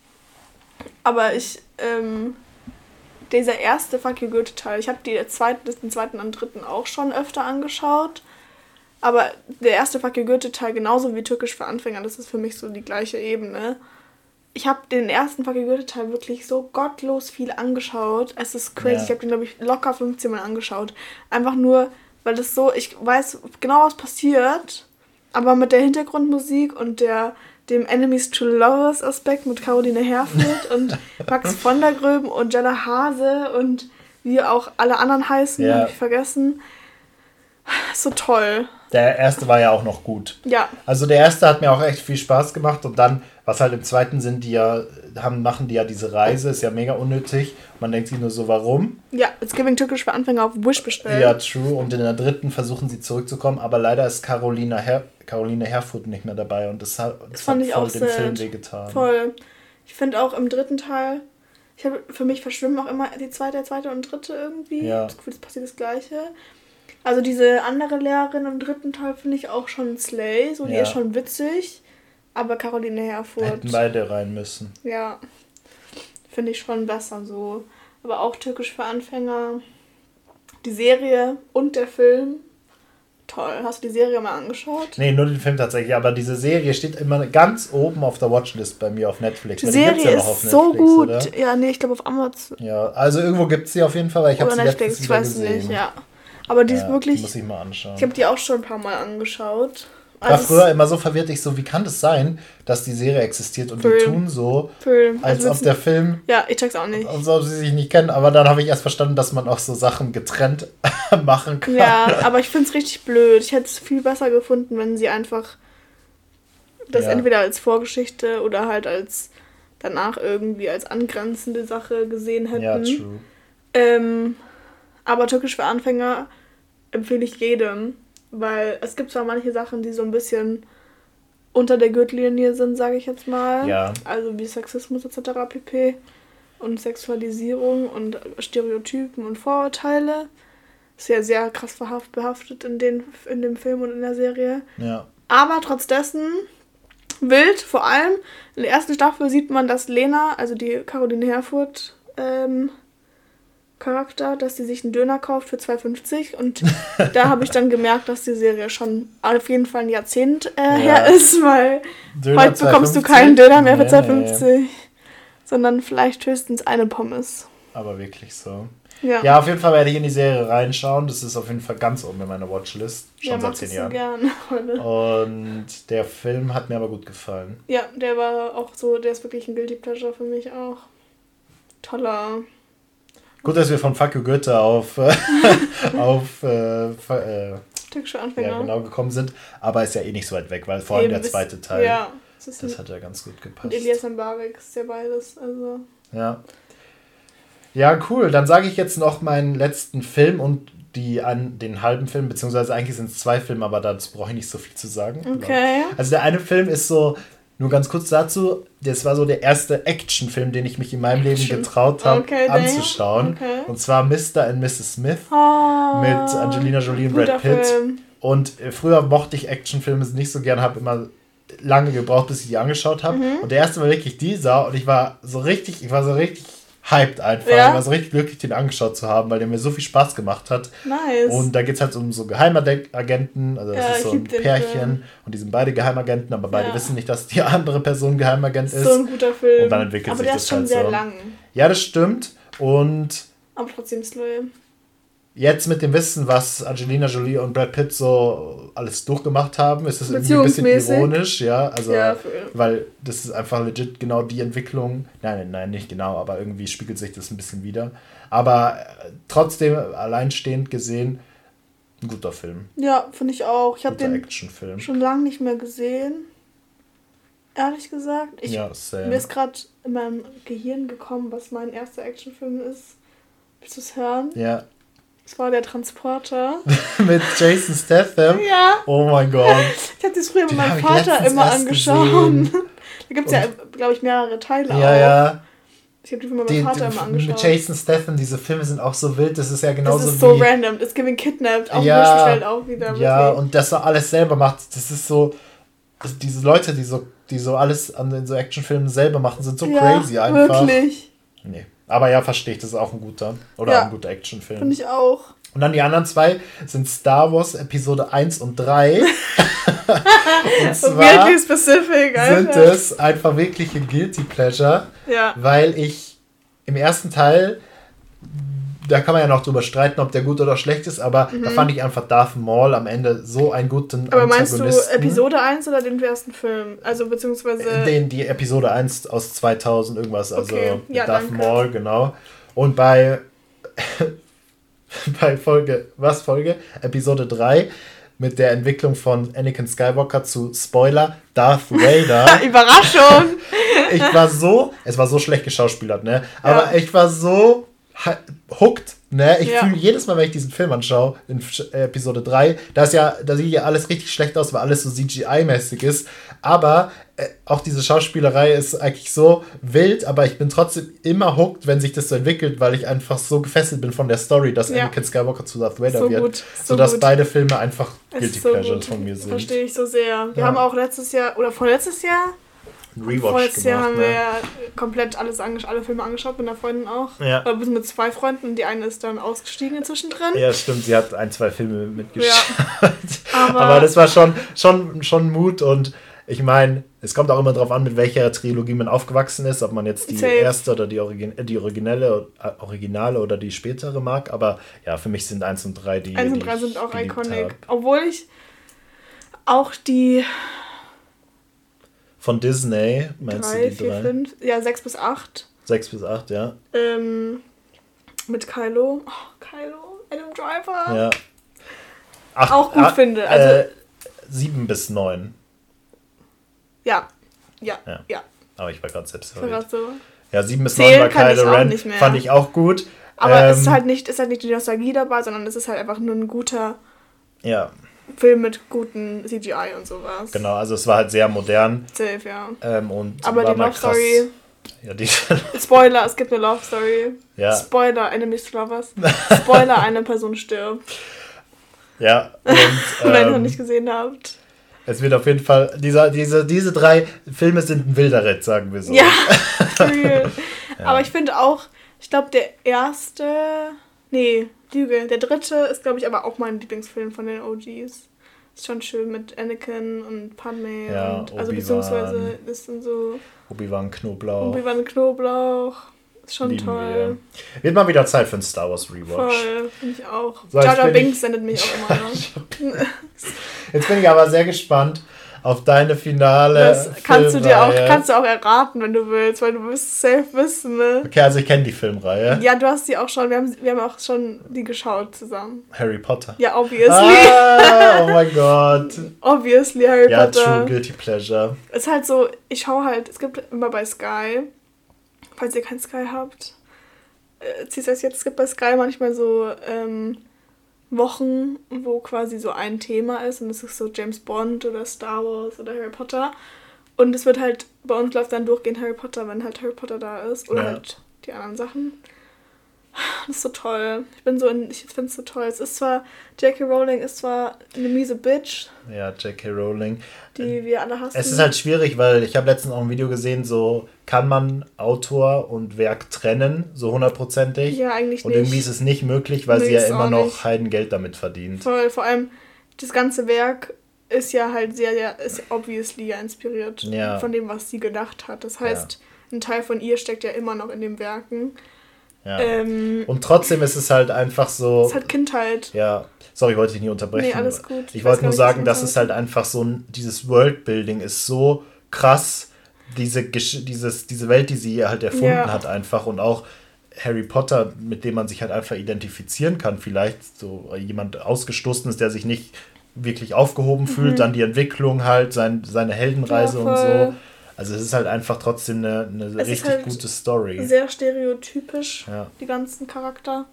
Aber ich, ähm, dieser erste Fuck You Goethe-Teil, ich habe den zweiten und dritten auch schon öfter angeschaut. Aber der erste Fuck You Goethe-Teil, genauso wie Türkisch für Anfänger, das ist für mich so die gleiche Ebene ich habe den ersten Fucking Goethe-Teil wirklich so gottlos viel angeschaut. Es ist crazy. Ja. Ich habe den, glaube ich, locker 15 Mal angeschaut. Einfach nur, weil das so, ich weiß genau, was passiert, aber mit der Hintergrundmusik und der dem Enemies to Lovers Aspekt mit Caroline Herfurth und Max von der Gröben und Jella Hase und wie auch alle anderen heißen, ja. habe ich vergessen. So toll. Der erste war ja auch noch gut. Ja. Also der erste hat mir auch echt viel Spaß gemacht und dann, was halt im zweiten sind, die ja, haben, machen die ja diese Reise, ist ja mega unnötig. Man denkt sich nur so, warum? Ja, It's Giving Türkisch für Anfänger auf Wish bestellt. Ja, true. Und in der dritten versuchen sie zurückzukommen, aber leider ist Carolina, Her Caroline Herfurth nicht mehr dabei und das hat, das, das fand hat ich voll auch dem. Film wehgetan. Voll. Ich finde auch im dritten Teil, ich habe für mich verschwimmen auch immer die zweite, der zweite und dritte irgendwie. Ja. Das Gefühl, es passiert das Gleiche. Also diese andere Lehrerin im dritten Teil finde ich auch schon Slay, so die ja. ist schon witzig. Aber Caroline Herfurth. Hätten beide rein müssen. Ja. Finde ich schon besser so. Aber auch Türkisch für Anfänger die Serie und der Film toll. Hast du die Serie mal angeschaut? Nee, nur den Film tatsächlich. Aber diese Serie steht immer ganz oben auf der Watchlist bei mir auf Netflix. Die Serie ja ist Netflix, so gut. Oder? Ja, nee, ich glaube auf Amazon. Ja, also irgendwo gibt es sie auf jeden Fall, weil ich habe sie Netflix, ich weiß gesehen. nicht, ja. Aber die ja, ist wirklich. Die muss ich mal anschauen. Ich habe die auch schon ein paar Mal angeschaut. Ich war also früher immer so verwirrt, ich so, wie kann das sein, dass die Serie existiert und Film. die tun so, Film. als also ob der Film. Ja, ich check's auch nicht. Als ob sie sich nicht kennen, aber dann habe ich erst verstanden, dass man auch so Sachen getrennt machen kann. Ja, aber ich finde es richtig blöd. Ich hätte es viel besser gefunden, wenn sie einfach das ja. entweder als Vorgeschichte oder halt als danach irgendwie als angrenzende Sache gesehen hätten. Ja, true. Ähm, aber Türkisch für Anfänger empfehle ich jedem, weil es gibt zwar manche Sachen, die so ein bisschen unter der Gürtellinie sind, sage ich jetzt mal. Ja. Also wie Sexismus etc. pp. Und Sexualisierung und Stereotypen und Vorurteile. Ist ja sehr krass behaftet in, den, in dem Film und in der Serie. Ja. Aber trotz dessen wild, vor allem in der ersten Staffel sieht man, dass Lena, also die Caroline Herfurth, ähm, Charakter, dass sie sich einen Döner kauft für 2,50 und da habe ich dann gemerkt, dass die Serie schon auf jeden Fall ein Jahrzehnt äh, ja. her ist, weil Döner heute bekommst 2,50? du keinen Döner mehr für 2,50, nee. sondern vielleicht höchstens eine Pommes. Aber wirklich so. Ja. ja, auf jeden Fall werde ich in die Serie reinschauen. Das ist auf jeden Fall ganz oben in meiner Watchlist. Schon ja, seit zehn Jahren. Gern, Und der Film hat mir aber gut gefallen. Ja, der war auch so, der ist wirklich ein Guilty Pleasure für mich auch. Toller Gut, dass wir von Fuck you Goethe auf, äh, auf äh, äh, Anfänger. Ja, genau gekommen sind. Aber ist ja eh nicht so weit weg, weil vor allem der zweite Teil, ja, das, das hat ja ganz gut gepasst. Und Elias Mbarek ist ja beides. Also. Ja. Ja, cool. Dann sage ich jetzt noch meinen letzten Film und die an den halben Film, beziehungsweise eigentlich sind es zwei Filme, aber dazu brauche ich nicht so viel zu sagen. Okay. Also der eine Film ist so nur ganz kurz dazu, das war so der erste Actionfilm, den ich mich in meinem Action. Leben getraut habe okay, anzuschauen. Okay. Und zwar Mr. and Mrs. Smith oh, mit Angelina Jolie und Brad Pitt. Film. Und äh, früher mochte ich Actionfilme nicht so gern, habe immer lange gebraucht, bis ich die angeschaut habe. Mhm. Und der erste war wirklich dieser und ich war so richtig, ich war so richtig hyped einfach. Ja. Ich war so richtig glücklich, den angeschaut zu haben, weil der mir so viel Spaß gemacht hat. Nice. Und da geht es halt um so Geheimagenten, also das ja, ist so ein Pärchen und die sind beide Geheimagenten, aber beide ja. wissen nicht, dass die andere Person Geheimagent ist. So ein guter Film. Und dann entwickelt aber sich der das ist schon halt sehr so. lang. Ja, das stimmt. Und. Aber trotzdem slow jetzt mit dem Wissen, was Angelina Jolie und Brad Pitt so alles durchgemacht haben, ist das irgendwie ein bisschen ironisch, ja. Also, ja, weil das ist einfach legit genau die Entwicklung. Nein, nein, nicht genau, aber irgendwie spiegelt sich das ein bisschen wieder. Aber äh, trotzdem, alleinstehend gesehen, ein guter Film. Ja, finde ich auch. Ich habe den schon lange nicht mehr gesehen. Ehrlich gesagt. Ich, ja, same. Mir ist gerade in meinem Gehirn gekommen, was mein erster Actionfilm ist. Willst du es hören? Ja. Das war der Transporter. mit Jason Statham? Ja. Oh mein Gott. Ich habe das früher mit meinem Vater immer angeschaut. da gibt es ja, glaube ich, mehrere Teile ja, auch. Ja, Ich habe die von meinem die, Vater immer angeschaut. Mit Jason Statham, diese Filme sind auch so wild, das ist ja genauso wie... Das ist so random, It's Giving Kidnapped, auch ja, auch wieder. Ja, wirklich. und dass er alles selber macht, das ist so... Diese Leute, die so, die so alles an den so Actionfilmen selber machen, sind so ja, crazy einfach. wirklich. Nee. Aber ja, verstehe ich, das ist auch ein guter oder ja, ein guter Actionfilm. Finde ich auch. Und dann die anderen zwei sind Star Wars Episode 1 und 3. und zwar specific, Alter. sind es einfach wirkliche Guilty Pleasure. Ja. Weil ich im ersten Teil da kann man ja noch drüber streiten, ob der gut oder schlecht ist, aber mhm. da fand ich einfach Darth Maul am Ende so einen guten Aber meinst du Episode 1 oder den ersten Film? Also beziehungsweise... Äh, den, die Episode 1 aus 2000 irgendwas, also okay. ja, Darth danke. Maul, genau. Und bei, bei Folge, was Folge? Episode 3 mit der Entwicklung von Anakin Skywalker zu Spoiler Darth Vader. Überraschung! ich war so, es war so schlecht geschauspielert, ne? Aber ja. ich war so hooked. Ne? Ich ja. fühle jedes Mal, wenn ich diesen Film anschaue, in Episode 3, da ja, da sieht ja alles richtig schlecht aus, weil alles so CGI-mäßig ist. Aber äh, auch diese Schauspielerei ist eigentlich so wild, aber ich bin trotzdem immer hooked, wenn sich das so entwickelt, weil ich einfach so gefesselt bin von der Story, dass ja. Anakin Skywalker zu Darth Vader so wird. Gut, so sodass gut. beide Filme einfach Guilty so Pleasures von mir sind. Verstehe ich so sehr. Wir ja. haben auch letztes Jahr, oder vorletztes Jahr, Rewatch Vorletztes Jahr haben ne? wir ja komplett alles alle Filme angeschaut, mit einer Freundin auch. Ja. Oder bis mit zwei Freunden. Die eine ist dann ausgestiegen zwischendrin. Ja, stimmt. Sie hat ein, zwei Filme mitgeschaut. Ja. Aber, Aber, das war schon, schon, schon Mut und ich meine, es kommt auch immer darauf an, mit welcher Trilogie man aufgewachsen ist, ob man jetzt die Safe. erste oder die, Origin die originelle, äh, originale oder die spätere mag. Aber ja, für mich sind 1 und 3 die. 1 und 3 sind auch iconic. Obwohl ich auch die von Disney, meinst drei, du die vier, drei? Fünf, ja, sechs bis acht. Sechs bis acht, ja. Ähm, mit Kylo. Oh, Kylo, Adam Driver. Ja. Acht, auch gut acht, finde. Also, äh, sieben bis neun. Ja. Ja, ja. ja. Aber ich war gerade selbst verwirrt. So. Ja, sieben bis neun war Kylo Ren. Fand ich auch gut. Aber ähm, es ist halt nicht, ist halt nicht die Nostalgie dabei, sondern es ist halt einfach nur ein guter. Ja. Film mit guten CGI und sowas. Genau, also es war halt sehr modern. Safe, ja. Ähm, und Aber die Love Story. Ja, die Spoiler, es gibt eine Love Story. Ja. Spoiler, Enemies to Lovers. Spoiler, eine Person stirbt. Ja. Und, ähm, Wenn ihr noch nicht gesehen habt. Es wird auf jeden Fall, diese, diese, diese drei Filme sind ein wilder Ritt, sagen wir so. Ja, ja. Aber ich finde auch, ich glaube, der erste, nee, Lüge. Der dritte ist, glaube ich, aber auch mein Lieblingsfilm von den OGs. Ist schon schön mit Anakin und Padme ja, und also beziehungsweise ist dann so. Obi-Wan Knoblauch. Obi-Wan Knoblauch. Ist schon Lieben toll. Wir. Wird mal wieder Zeit für ein Star Wars Rewatch. Voll, finde ich auch. So, Jar Jar Binks sendet mich auch immer noch. jetzt bin ich aber sehr gespannt auf deine finale. Das kannst du dir auch, kannst du auch erraten, wenn du willst, weil du wirst safe wissen, ne? Okay, also ich kenne die Filmreihe. Ja, du hast die auch schon, wir haben, wir haben auch schon die geschaut zusammen. Harry Potter. Ja, obviously. Ah, oh mein Gott. obviously Harry ja, Potter. Ja, true guilty pleasure. Es ist halt so, ich schaue halt, es gibt immer bei Sky, falls ihr kein Sky habt, äh, zieht es jetzt, es gibt bei Sky manchmal so, ähm, Wochen, wo quasi so ein Thema ist und es ist so James Bond oder Star Wars oder Harry Potter. Und es wird halt, bei uns läuft dann durchgehend Harry Potter, wenn halt Harry Potter da ist. Oder ja. halt die anderen Sachen. Das ist so toll. Ich bin so in, ich finde es so toll. Es ist zwar, J.K. Rowling ist zwar eine miese Bitch. Ja, J.K. Rowling. Die wir alle hassen. Es ist halt schwierig, weil ich habe letztens auch ein Video gesehen, so kann man Autor und Werk trennen, so hundertprozentig. Ja, eigentlich nicht. Und irgendwie ist es nicht möglich, weil nee, sie ja immer noch nicht. Heidengeld damit verdient. Voll, vor allem das ganze Werk ist ja halt sehr, sehr, ist obviously ja inspiriert ja. von dem, was sie gedacht hat. Das heißt, ja. ein Teil von ihr steckt ja immer noch in den Werken. Ja. Ähm, und trotzdem ist es halt einfach so. Es ist halt Kindheit. Ja. Sorry, wollte ich nicht unterbrechen. Nee, alles gut. Ich, ich wollte nur sagen, dass es halt einfach so ein, dieses Worldbuilding ist so krass, diese, dieses, diese Welt, die sie halt erfunden ja. hat, einfach und auch Harry Potter, mit dem man sich halt einfach identifizieren kann, vielleicht so jemand ausgestoßen ist, der sich nicht wirklich aufgehoben mhm. fühlt, dann die Entwicklung halt, sein, seine Heldenreise ja, und so. Also es ist halt einfach trotzdem eine, eine richtig halt gute Story. Sehr stereotypisch, ja. die ganzen Charakter.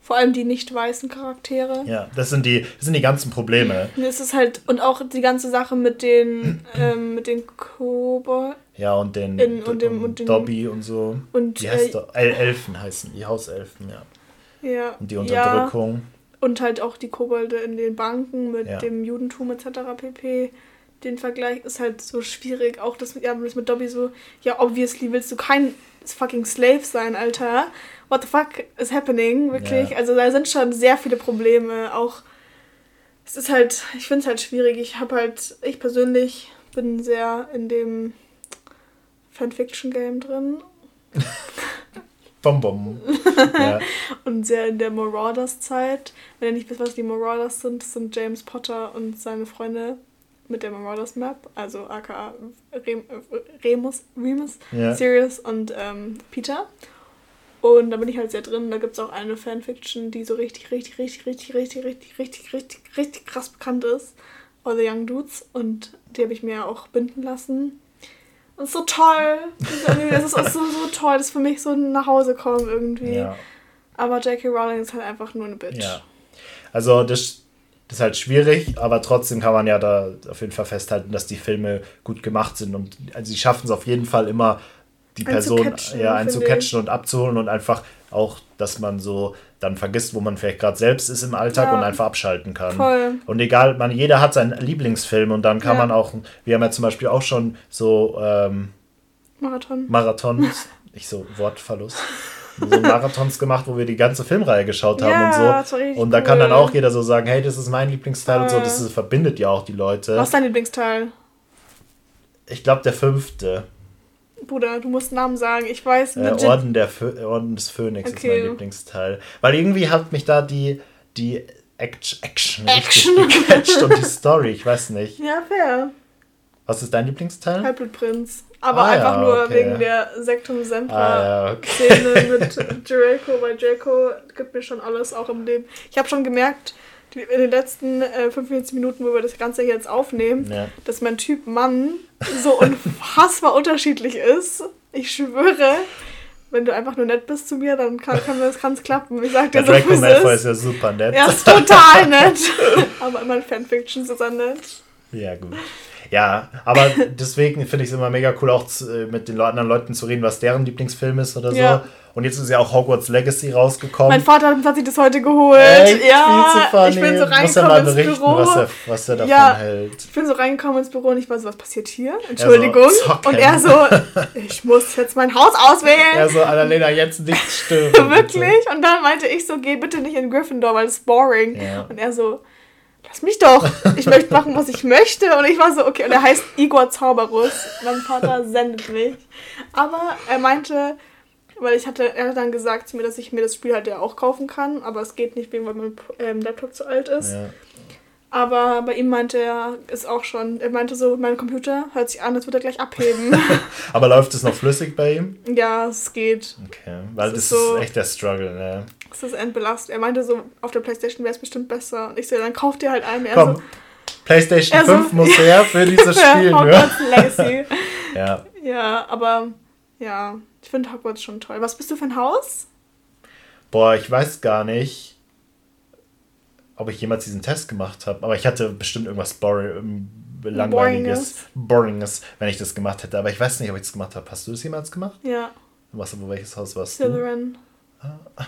Vor allem die nicht weißen Charaktere. Ja, das sind die, das sind die ganzen Probleme. Es ist halt, und auch die ganze Sache mit den, ähm, mit den Kobold. Ja, und den, in, und dem, und den Dobby und so. Und, die heißt äh, Elfen heißen, die Hauselfen, ja. Ja. Und die Unterdrückung. Ja. Und halt auch die Kobolde in den Banken mit ja. dem Judentum etc. pp den Vergleich ist halt so schwierig. Auch das, ja, das mit Dobby so, ja, obviously willst du kein fucking Slave sein, Alter. What the fuck is happening? Wirklich. Ja. Also da sind schon sehr viele Probleme. Auch es ist halt, ich finde es halt schwierig. Ich habe halt, ich persönlich bin sehr in dem Fanfiction-Game drin. bom, bom. Ja. und sehr in der Marauders-Zeit. Wenn ihr nicht wisst, was die Marauders sind, das sind James Potter und seine Freunde mit der Marauders Map, also aka Rem, Remus, Remus, ja. Sirius und ähm, Peter. Und da bin ich halt sehr drin. Da gibt es auch eine Fanfiction, die so richtig, richtig, richtig, richtig, richtig, richtig, richtig, richtig, richtig krass bekannt ist. All the Young Dudes. Und die habe ich mir auch binden lassen. Und ist so toll. Das ist, auch so, so toll. Das ist für mich so ein nach Hause kommen irgendwie. Ja. Aber J.K. Rowling ist halt einfach nur eine Bitch. Ja. Also das das ist halt schwierig, aber trotzdem kann man ja da auf jeden Fall festhalten, dass die Filme gut gemacht sind und also sie schaffen es auf jeden Fall immer die Person ja, einzucatchen und abzuholen und einfach auch, dass man so dann vergisst, wo man vielleicht gerade selbst ist im Alltag ja. und einfach abschalten kann. Voll. Und egal, man, jeder hat seinen Lieblingsfilm und dann kann ja. man auch, wir haben ja zum Beispiel auch schon so ähm, Marathon. Marathons, ich so Wortverlust. So Marathons gemacht, wo wir die ganze Filmreihe geschaut haben ja, und so. Und da cool. kann dann auch jeder so sagen, hey, das ist mein Lieblingsteil äh. und so. Das ist, verbindet ja auch die Leute. Was ist dein Lieblingsteil? Ich glaube der fünfte. Bruder, du musst Namen sagen. Ich weiß nicht. Äh, Orden, der Orden des Phönix okay. ist mein Lieblingsteil. Weil irgendwie hat mich da die, die Action, Action, Action. gecatcht und die Story. Ich weiß nicht. Ja, fair. Was ist dein Lieblingsteil? Halbblutprinz. Aber ah, einfach ja, nur okay. wegen der Sektum Sempra-Szene ah, ja, okay. mit Jericho, weil Jericho gibt mir schon alles auch im Leben. Ich habe schon gemerkt, in den letzten äh, 45 Minuten, wo wir das Ganze jetzt aufnehmen, ja. dass mein Typ Mann so unfassbar unterschiedlich ist. Ich schwöre, wenn du einfach nur nett bist zu mir, dann kann, kann das kann's klappen. Ich sag dir so, Draco Malfoy ist ja super nett. Er ist total nett. Aber immer in Fanfictions ist er nett. Ja, gut. Ja, aber deswegen finde ich es immer mega cool, auch zu, äh, mit den anderen Leuten zu reden, was deren Lieblingsfilm ist oder so. Ja. Und jetzt ist ja auch Hogwarts Legacy rausgekommen. Mein Vater hat sich das heute geholt. Echt? Ja, ich bin so reingekommen Muss er mal berichten, ins Büro. Was er, was er davon ja, hält. Ich bin so reingekommen ins Büro und ich war so, was passiert hier? Entschuldigung. Er so, und er so, ich muss jetzt mein Haus auswählen. Er so, Annalena, jetzt nicht stimmen. Wirklich? Und dann meinte ich so, geh bitte nicht in Gryffindor, weil es boring. Ja. Und er so, lass mich doch, ich möchte machen, was ich möchte. Und ich war so, okay, und er heißt Igor Zauberus. Mein Vater sendet mich. Aber er meinte, weil ich hatte, er hat dann gesagt zu mir, dass ich mir das Spiel halt ja auch kaufen kann, aber es geht nicht, wegen weil mein ähm, Laptop zu alt ist. Ja. Aber bei ihm meinte er, ist auch schon, er meinte so, mein Computer hört sich an, als würde er gleich abheben. aber läuft es noch flüssig bei ihm? Ja, es geht. Okay, weil das, das ist, so, echt der Struggle, ne? Das ist entbelastet. Er meinte so, auf der Playstation wäre es bestimmt besser. Und ich so, dann kauft dir halt einen. Er Komm, so, Playstation 5 so, muss her für dieses Spiel, ne? Legacy. ja. Ja, aber ja, ich finde Hogwarts schon toll. Was bist du für ein Haus? Boah, ich weiß gar nicht ob ich jemals diesen Test gemacht habe. Aber ich hatte bestimmt irgendwas boring, langweiliges, boringes, wenn ich das gemacht hätte. Aber ich weiß nicht, ob ich das gemacht habe. Hast du das jemals gemacht? Ja. Was, wo welches Haus warst Slytherin. du? Ah.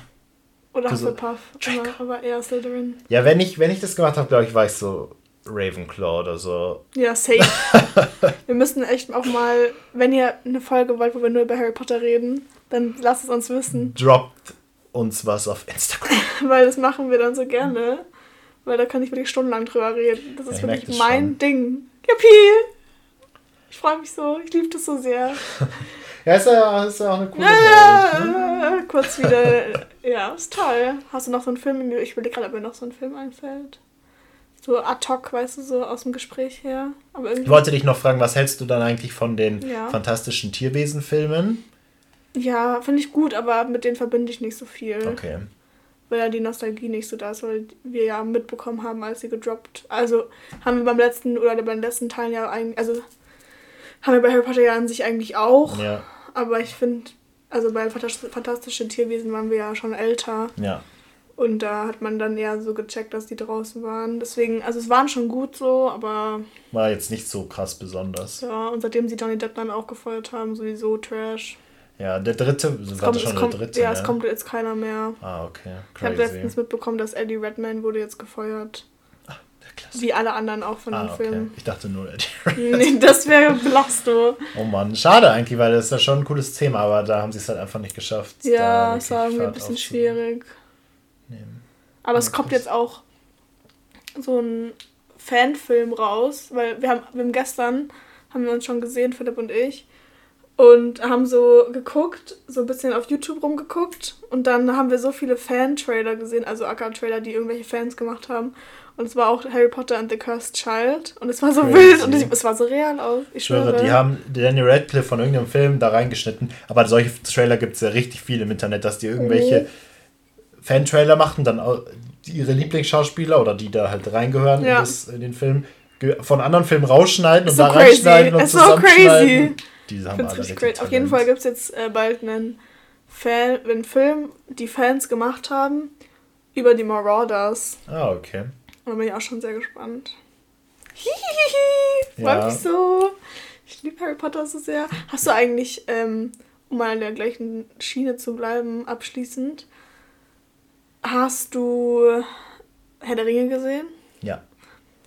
Oder Hufflepuff. Aber, aber eher Slytherin. Ja, wenn ich, wenn ich das gemacht habe, glaube ich, war ich so Ravenclaw oder so. Ja, safe. wir müssen echt auch mal, wenn ihr eine Folge wollt, wo wir nur über Harry Potter reden, dann lasst es uns wissen. Droppt uns was auf Instagram. Weil das machen wir dann so gerne. Weil da kann ich wirklich stundenlang drüber reden. Das ist ja, wirklich mein schon. Ding. Yippie! Ich freue mich so. Ich liebe das so sehr. ja, ist ja, ist ja auch eine coole ja, Welt. Ne? Kurz wieder. Ja, ist toll. Hast du noch so einen Film? Ich überlege gerade, ob mir noch so ein Film einfällt. So ad hoc, weißt du, so aus dem Gespräch her. Aber irgendwie... Ich wollte dich noch fragen, was hältst du dann eigentlich von den ja. fantastischen Tierwesen-Filmen? Ja, finde ich gut, aber mit denen verbinde ich nicht so viel. Okay weil ja die Nostalgie nicht so da ist, weil wir ja mitbekommen haben, als sie gedroppt. Also haben wir beim letzten oder beim letzten Teil ja eigentlich, also haben wir bei Harry Potter ja an sich eigentlich auch. Ja. Aber ich finde, also bei Fantastischen Tierwesen waren wir ja schon älter. Ja. Und da hat man dann eher so gecheckt, dass die draußen waren. Deswegen, also es waren schon gut so, aber. War jetzt nicht so krass besonders. Ja, und seitdem sie Johnny Depp dann auch gefeuert haben, sowieso Trash. Ja, der dritte, es war kommt, schon kommt, der dritte. Ja, ja, es kommt jetzt keiner mehr. Ah, okay. Crazy. Ich habe letztens mitbekommen, dass Eddie Redman wurde jetzt gefeuert. Klassiker. Wie alle anderen auch von ah, den okay. Filmen. Ich dachte nur Eddie nee, das wäre Blasto. Oh Mann, schade eigentlich, weil das ist ja schon ein cooles Thema, aber da haben sie es halt einfach nicht geschafft. Ja, es war irgendwie ein bisschen schwierig. Nehmen. Aber es kommt jetzt auch so ein Fanfilm raus, weil wir haben, wir haben gestern, haben wir uns schon gesehen, Philipp und ich, und haben so geguckt, so ein bisschen auf YouTube rumgeguckt und dann haben wir so viele Fan-Trailer gesehen, also Acker-Trailer, die irgendwelche Fans gemacht haben. Und es war auch Harry Potter and the Cursed Child und es war so Crazy. wild und es war so real aus. Ich schwöre, die haben Daniel Radcliffe von irgendeinem Film da reingeschnitten, aber solche Trailer gibt es ja richtig viel im Internet, dass die irgendwelche mhm. Fan-Trailer machen, dann ihre Lieblingsschauspieler oder die da halt reingehören ja. in, das, in, den Film von anderen Filmen rausschneiden und so da reinschneiden und zusammenschneiden. So crazy. Die haben alle richtig great. Auf jeden Fall gibt es jetzt äh, bald einen, Fan, einen Film, die Fans gemacht haben, über die Marauders. Ah, okay. Da bin ich auch schon sehr gespannt. Hihihihi, ja. freue mich so. Ich liebe Harry Potter so sehr. Hast du eigentlich ähm, um mal in der gleichen Schiene zu bleiben, abschließend. Hast du Herr der Ringe gesehen? Ja.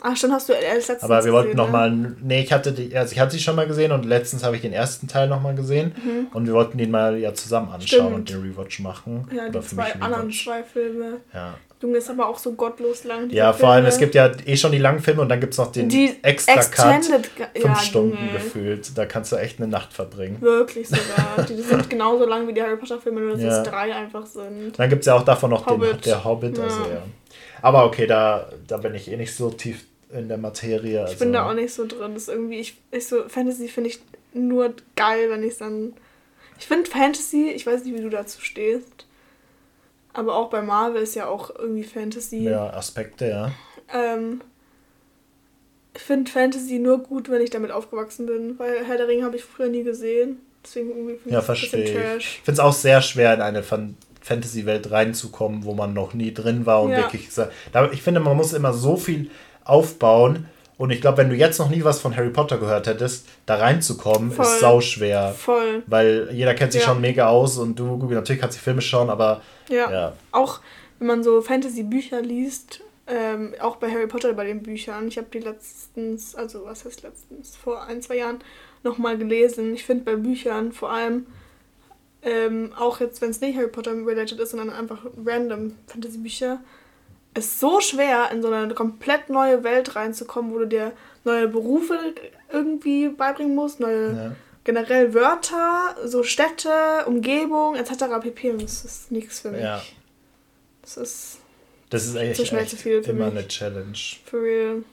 Ach, schon hast du als letztes Aber wir wollten nochmal. Ne? Nee, ich hatte die, also ich hatte sie schon mal gesehen und letztens habe ich den ersten Teil nochmal gesehen. Mhm. Und wir wollten den mal ja zusammen anschauen Stimmt. und den Rewatch machen. Ja, die zwei anderen zwei Filme. Ja. Junge, ist aber auch so gottlos lang. Ja, vor Filme. allem, es gibt ja eh schon die langen Filme und dann gibt es noch den die extra Cut. Fünf ja, Stunden Junge. gefühlt. Da kannst du echt eine Nacht verbringen. Wirklich sogar. die sind genauso lang wie die Harry Potter Filme, nur dass ja. es drei einfach sind. Dann gibt es ja auch davon noch Hobbit. den der Hobbit. Also, ja. Aber okay, da, da bin ich eh nicht so tief in der Materie. Also. Ich bin da auch nicht so drin. Das ist irgendwie, ich, ich so, Fantasy finde ich nur geil, wenn ich es dann. Ich finde Fantasy, ich weiß nicht, wie du dazu stehst. Aber auch bei Marvel ist ja auch irgendwie Fantasy. Ja, Aspekte, ja. Ähm, ich finde Fantasy nur gut, wenn ich damit aufgewachsen bin, weil Herr der Ringe habe ich früher nie gesehen. Deswegen irgendwie finde ja, ich verstehe. ein bisschen trash. Ich finde es auch sehr schwer, in eine Fantasy-Welt reinzukommen, wo man noch nie drin war und ja. wirklich. Ich finde, man muss immer so viel aufbauen. Und ich glaube, wenn du jetzt noch nie was von Harry Potter gehört hättest, da reinzukommen, Voll. ist sau schwer. Voll. Weil jeder kennt sich ja. schon mega aus und du, natürlich kannst du Filme schauen, aber. Ja. ja. Auch wenn man so Fantasy-Bücher liest, ähm, auch bei Harry Potter bei den Büchern. Ich habe die letztens, also was heißt letztens, vor ein, zwei Jahren nochmal gelesen. Ich finde bei Büchern vor allem, ähm, auch jetzt, wenn es nicht Harry Potter related ist, sondern einfach random Fantasy-Bücher, ist so schwer, in so eine komplett neue Welt reinzukommen, wo du dir neue Berufe irgendwie beibringen musst, neue ja. generell Wörter, so Städte, Umgebung etc. pp. Und das ist nichts für mich. Ja. Das ist. Das ist echt, echt zu viel für immer mich. eine Challenge. For real.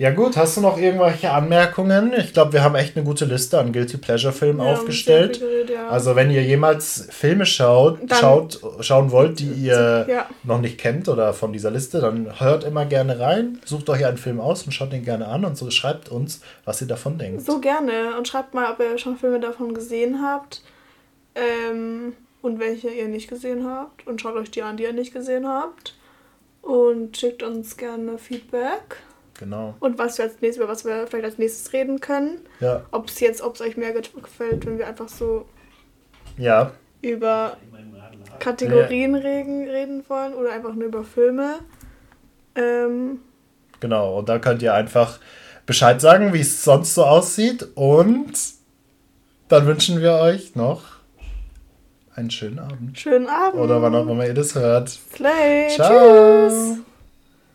Ja gut, hast du noch irgendwelche Anmerkungen? Ich glaube, wir haben echt eine gute Liste an Guilty Pleasure Filmen ja, aufgestellt. Geredet, ja. Also wenn ihr jemals Filme schaut, schaut, schauen wollt, die ihr ja. noch nicht kennt oder von dieser Liste, dann hört immer gerne rein, sucht euch einen Film aus und schaut den gerne an und so schreibt uns, was ihr davon denkt. So gerne und schreibt mal, ob ihr schon Filme davon gesehen habt ähm, und welche ihr nicht gesehen habt und schaut euch die an, die ihr nicht gesehen habt und schickt uns gerne Feedback. Genau. Und was wir als nächstes, über was wir vielleicht als nächstes reden können. Ja. Ob es jetzt, ob es euch mehr gefällt, wenn wir einfach so ja. über Kategorien ja. reden, reden wollen oder einfach nur über Filme. Ähm, genau, und da könnt ihr einfach Bescheid sagen, wie es sonst so aussieht. Und dann wünschen wir euch noch einen schönen Abend. Schönen Abend. Oder wann auch immer ihr das hört. Slay. Ciao. Tschüss.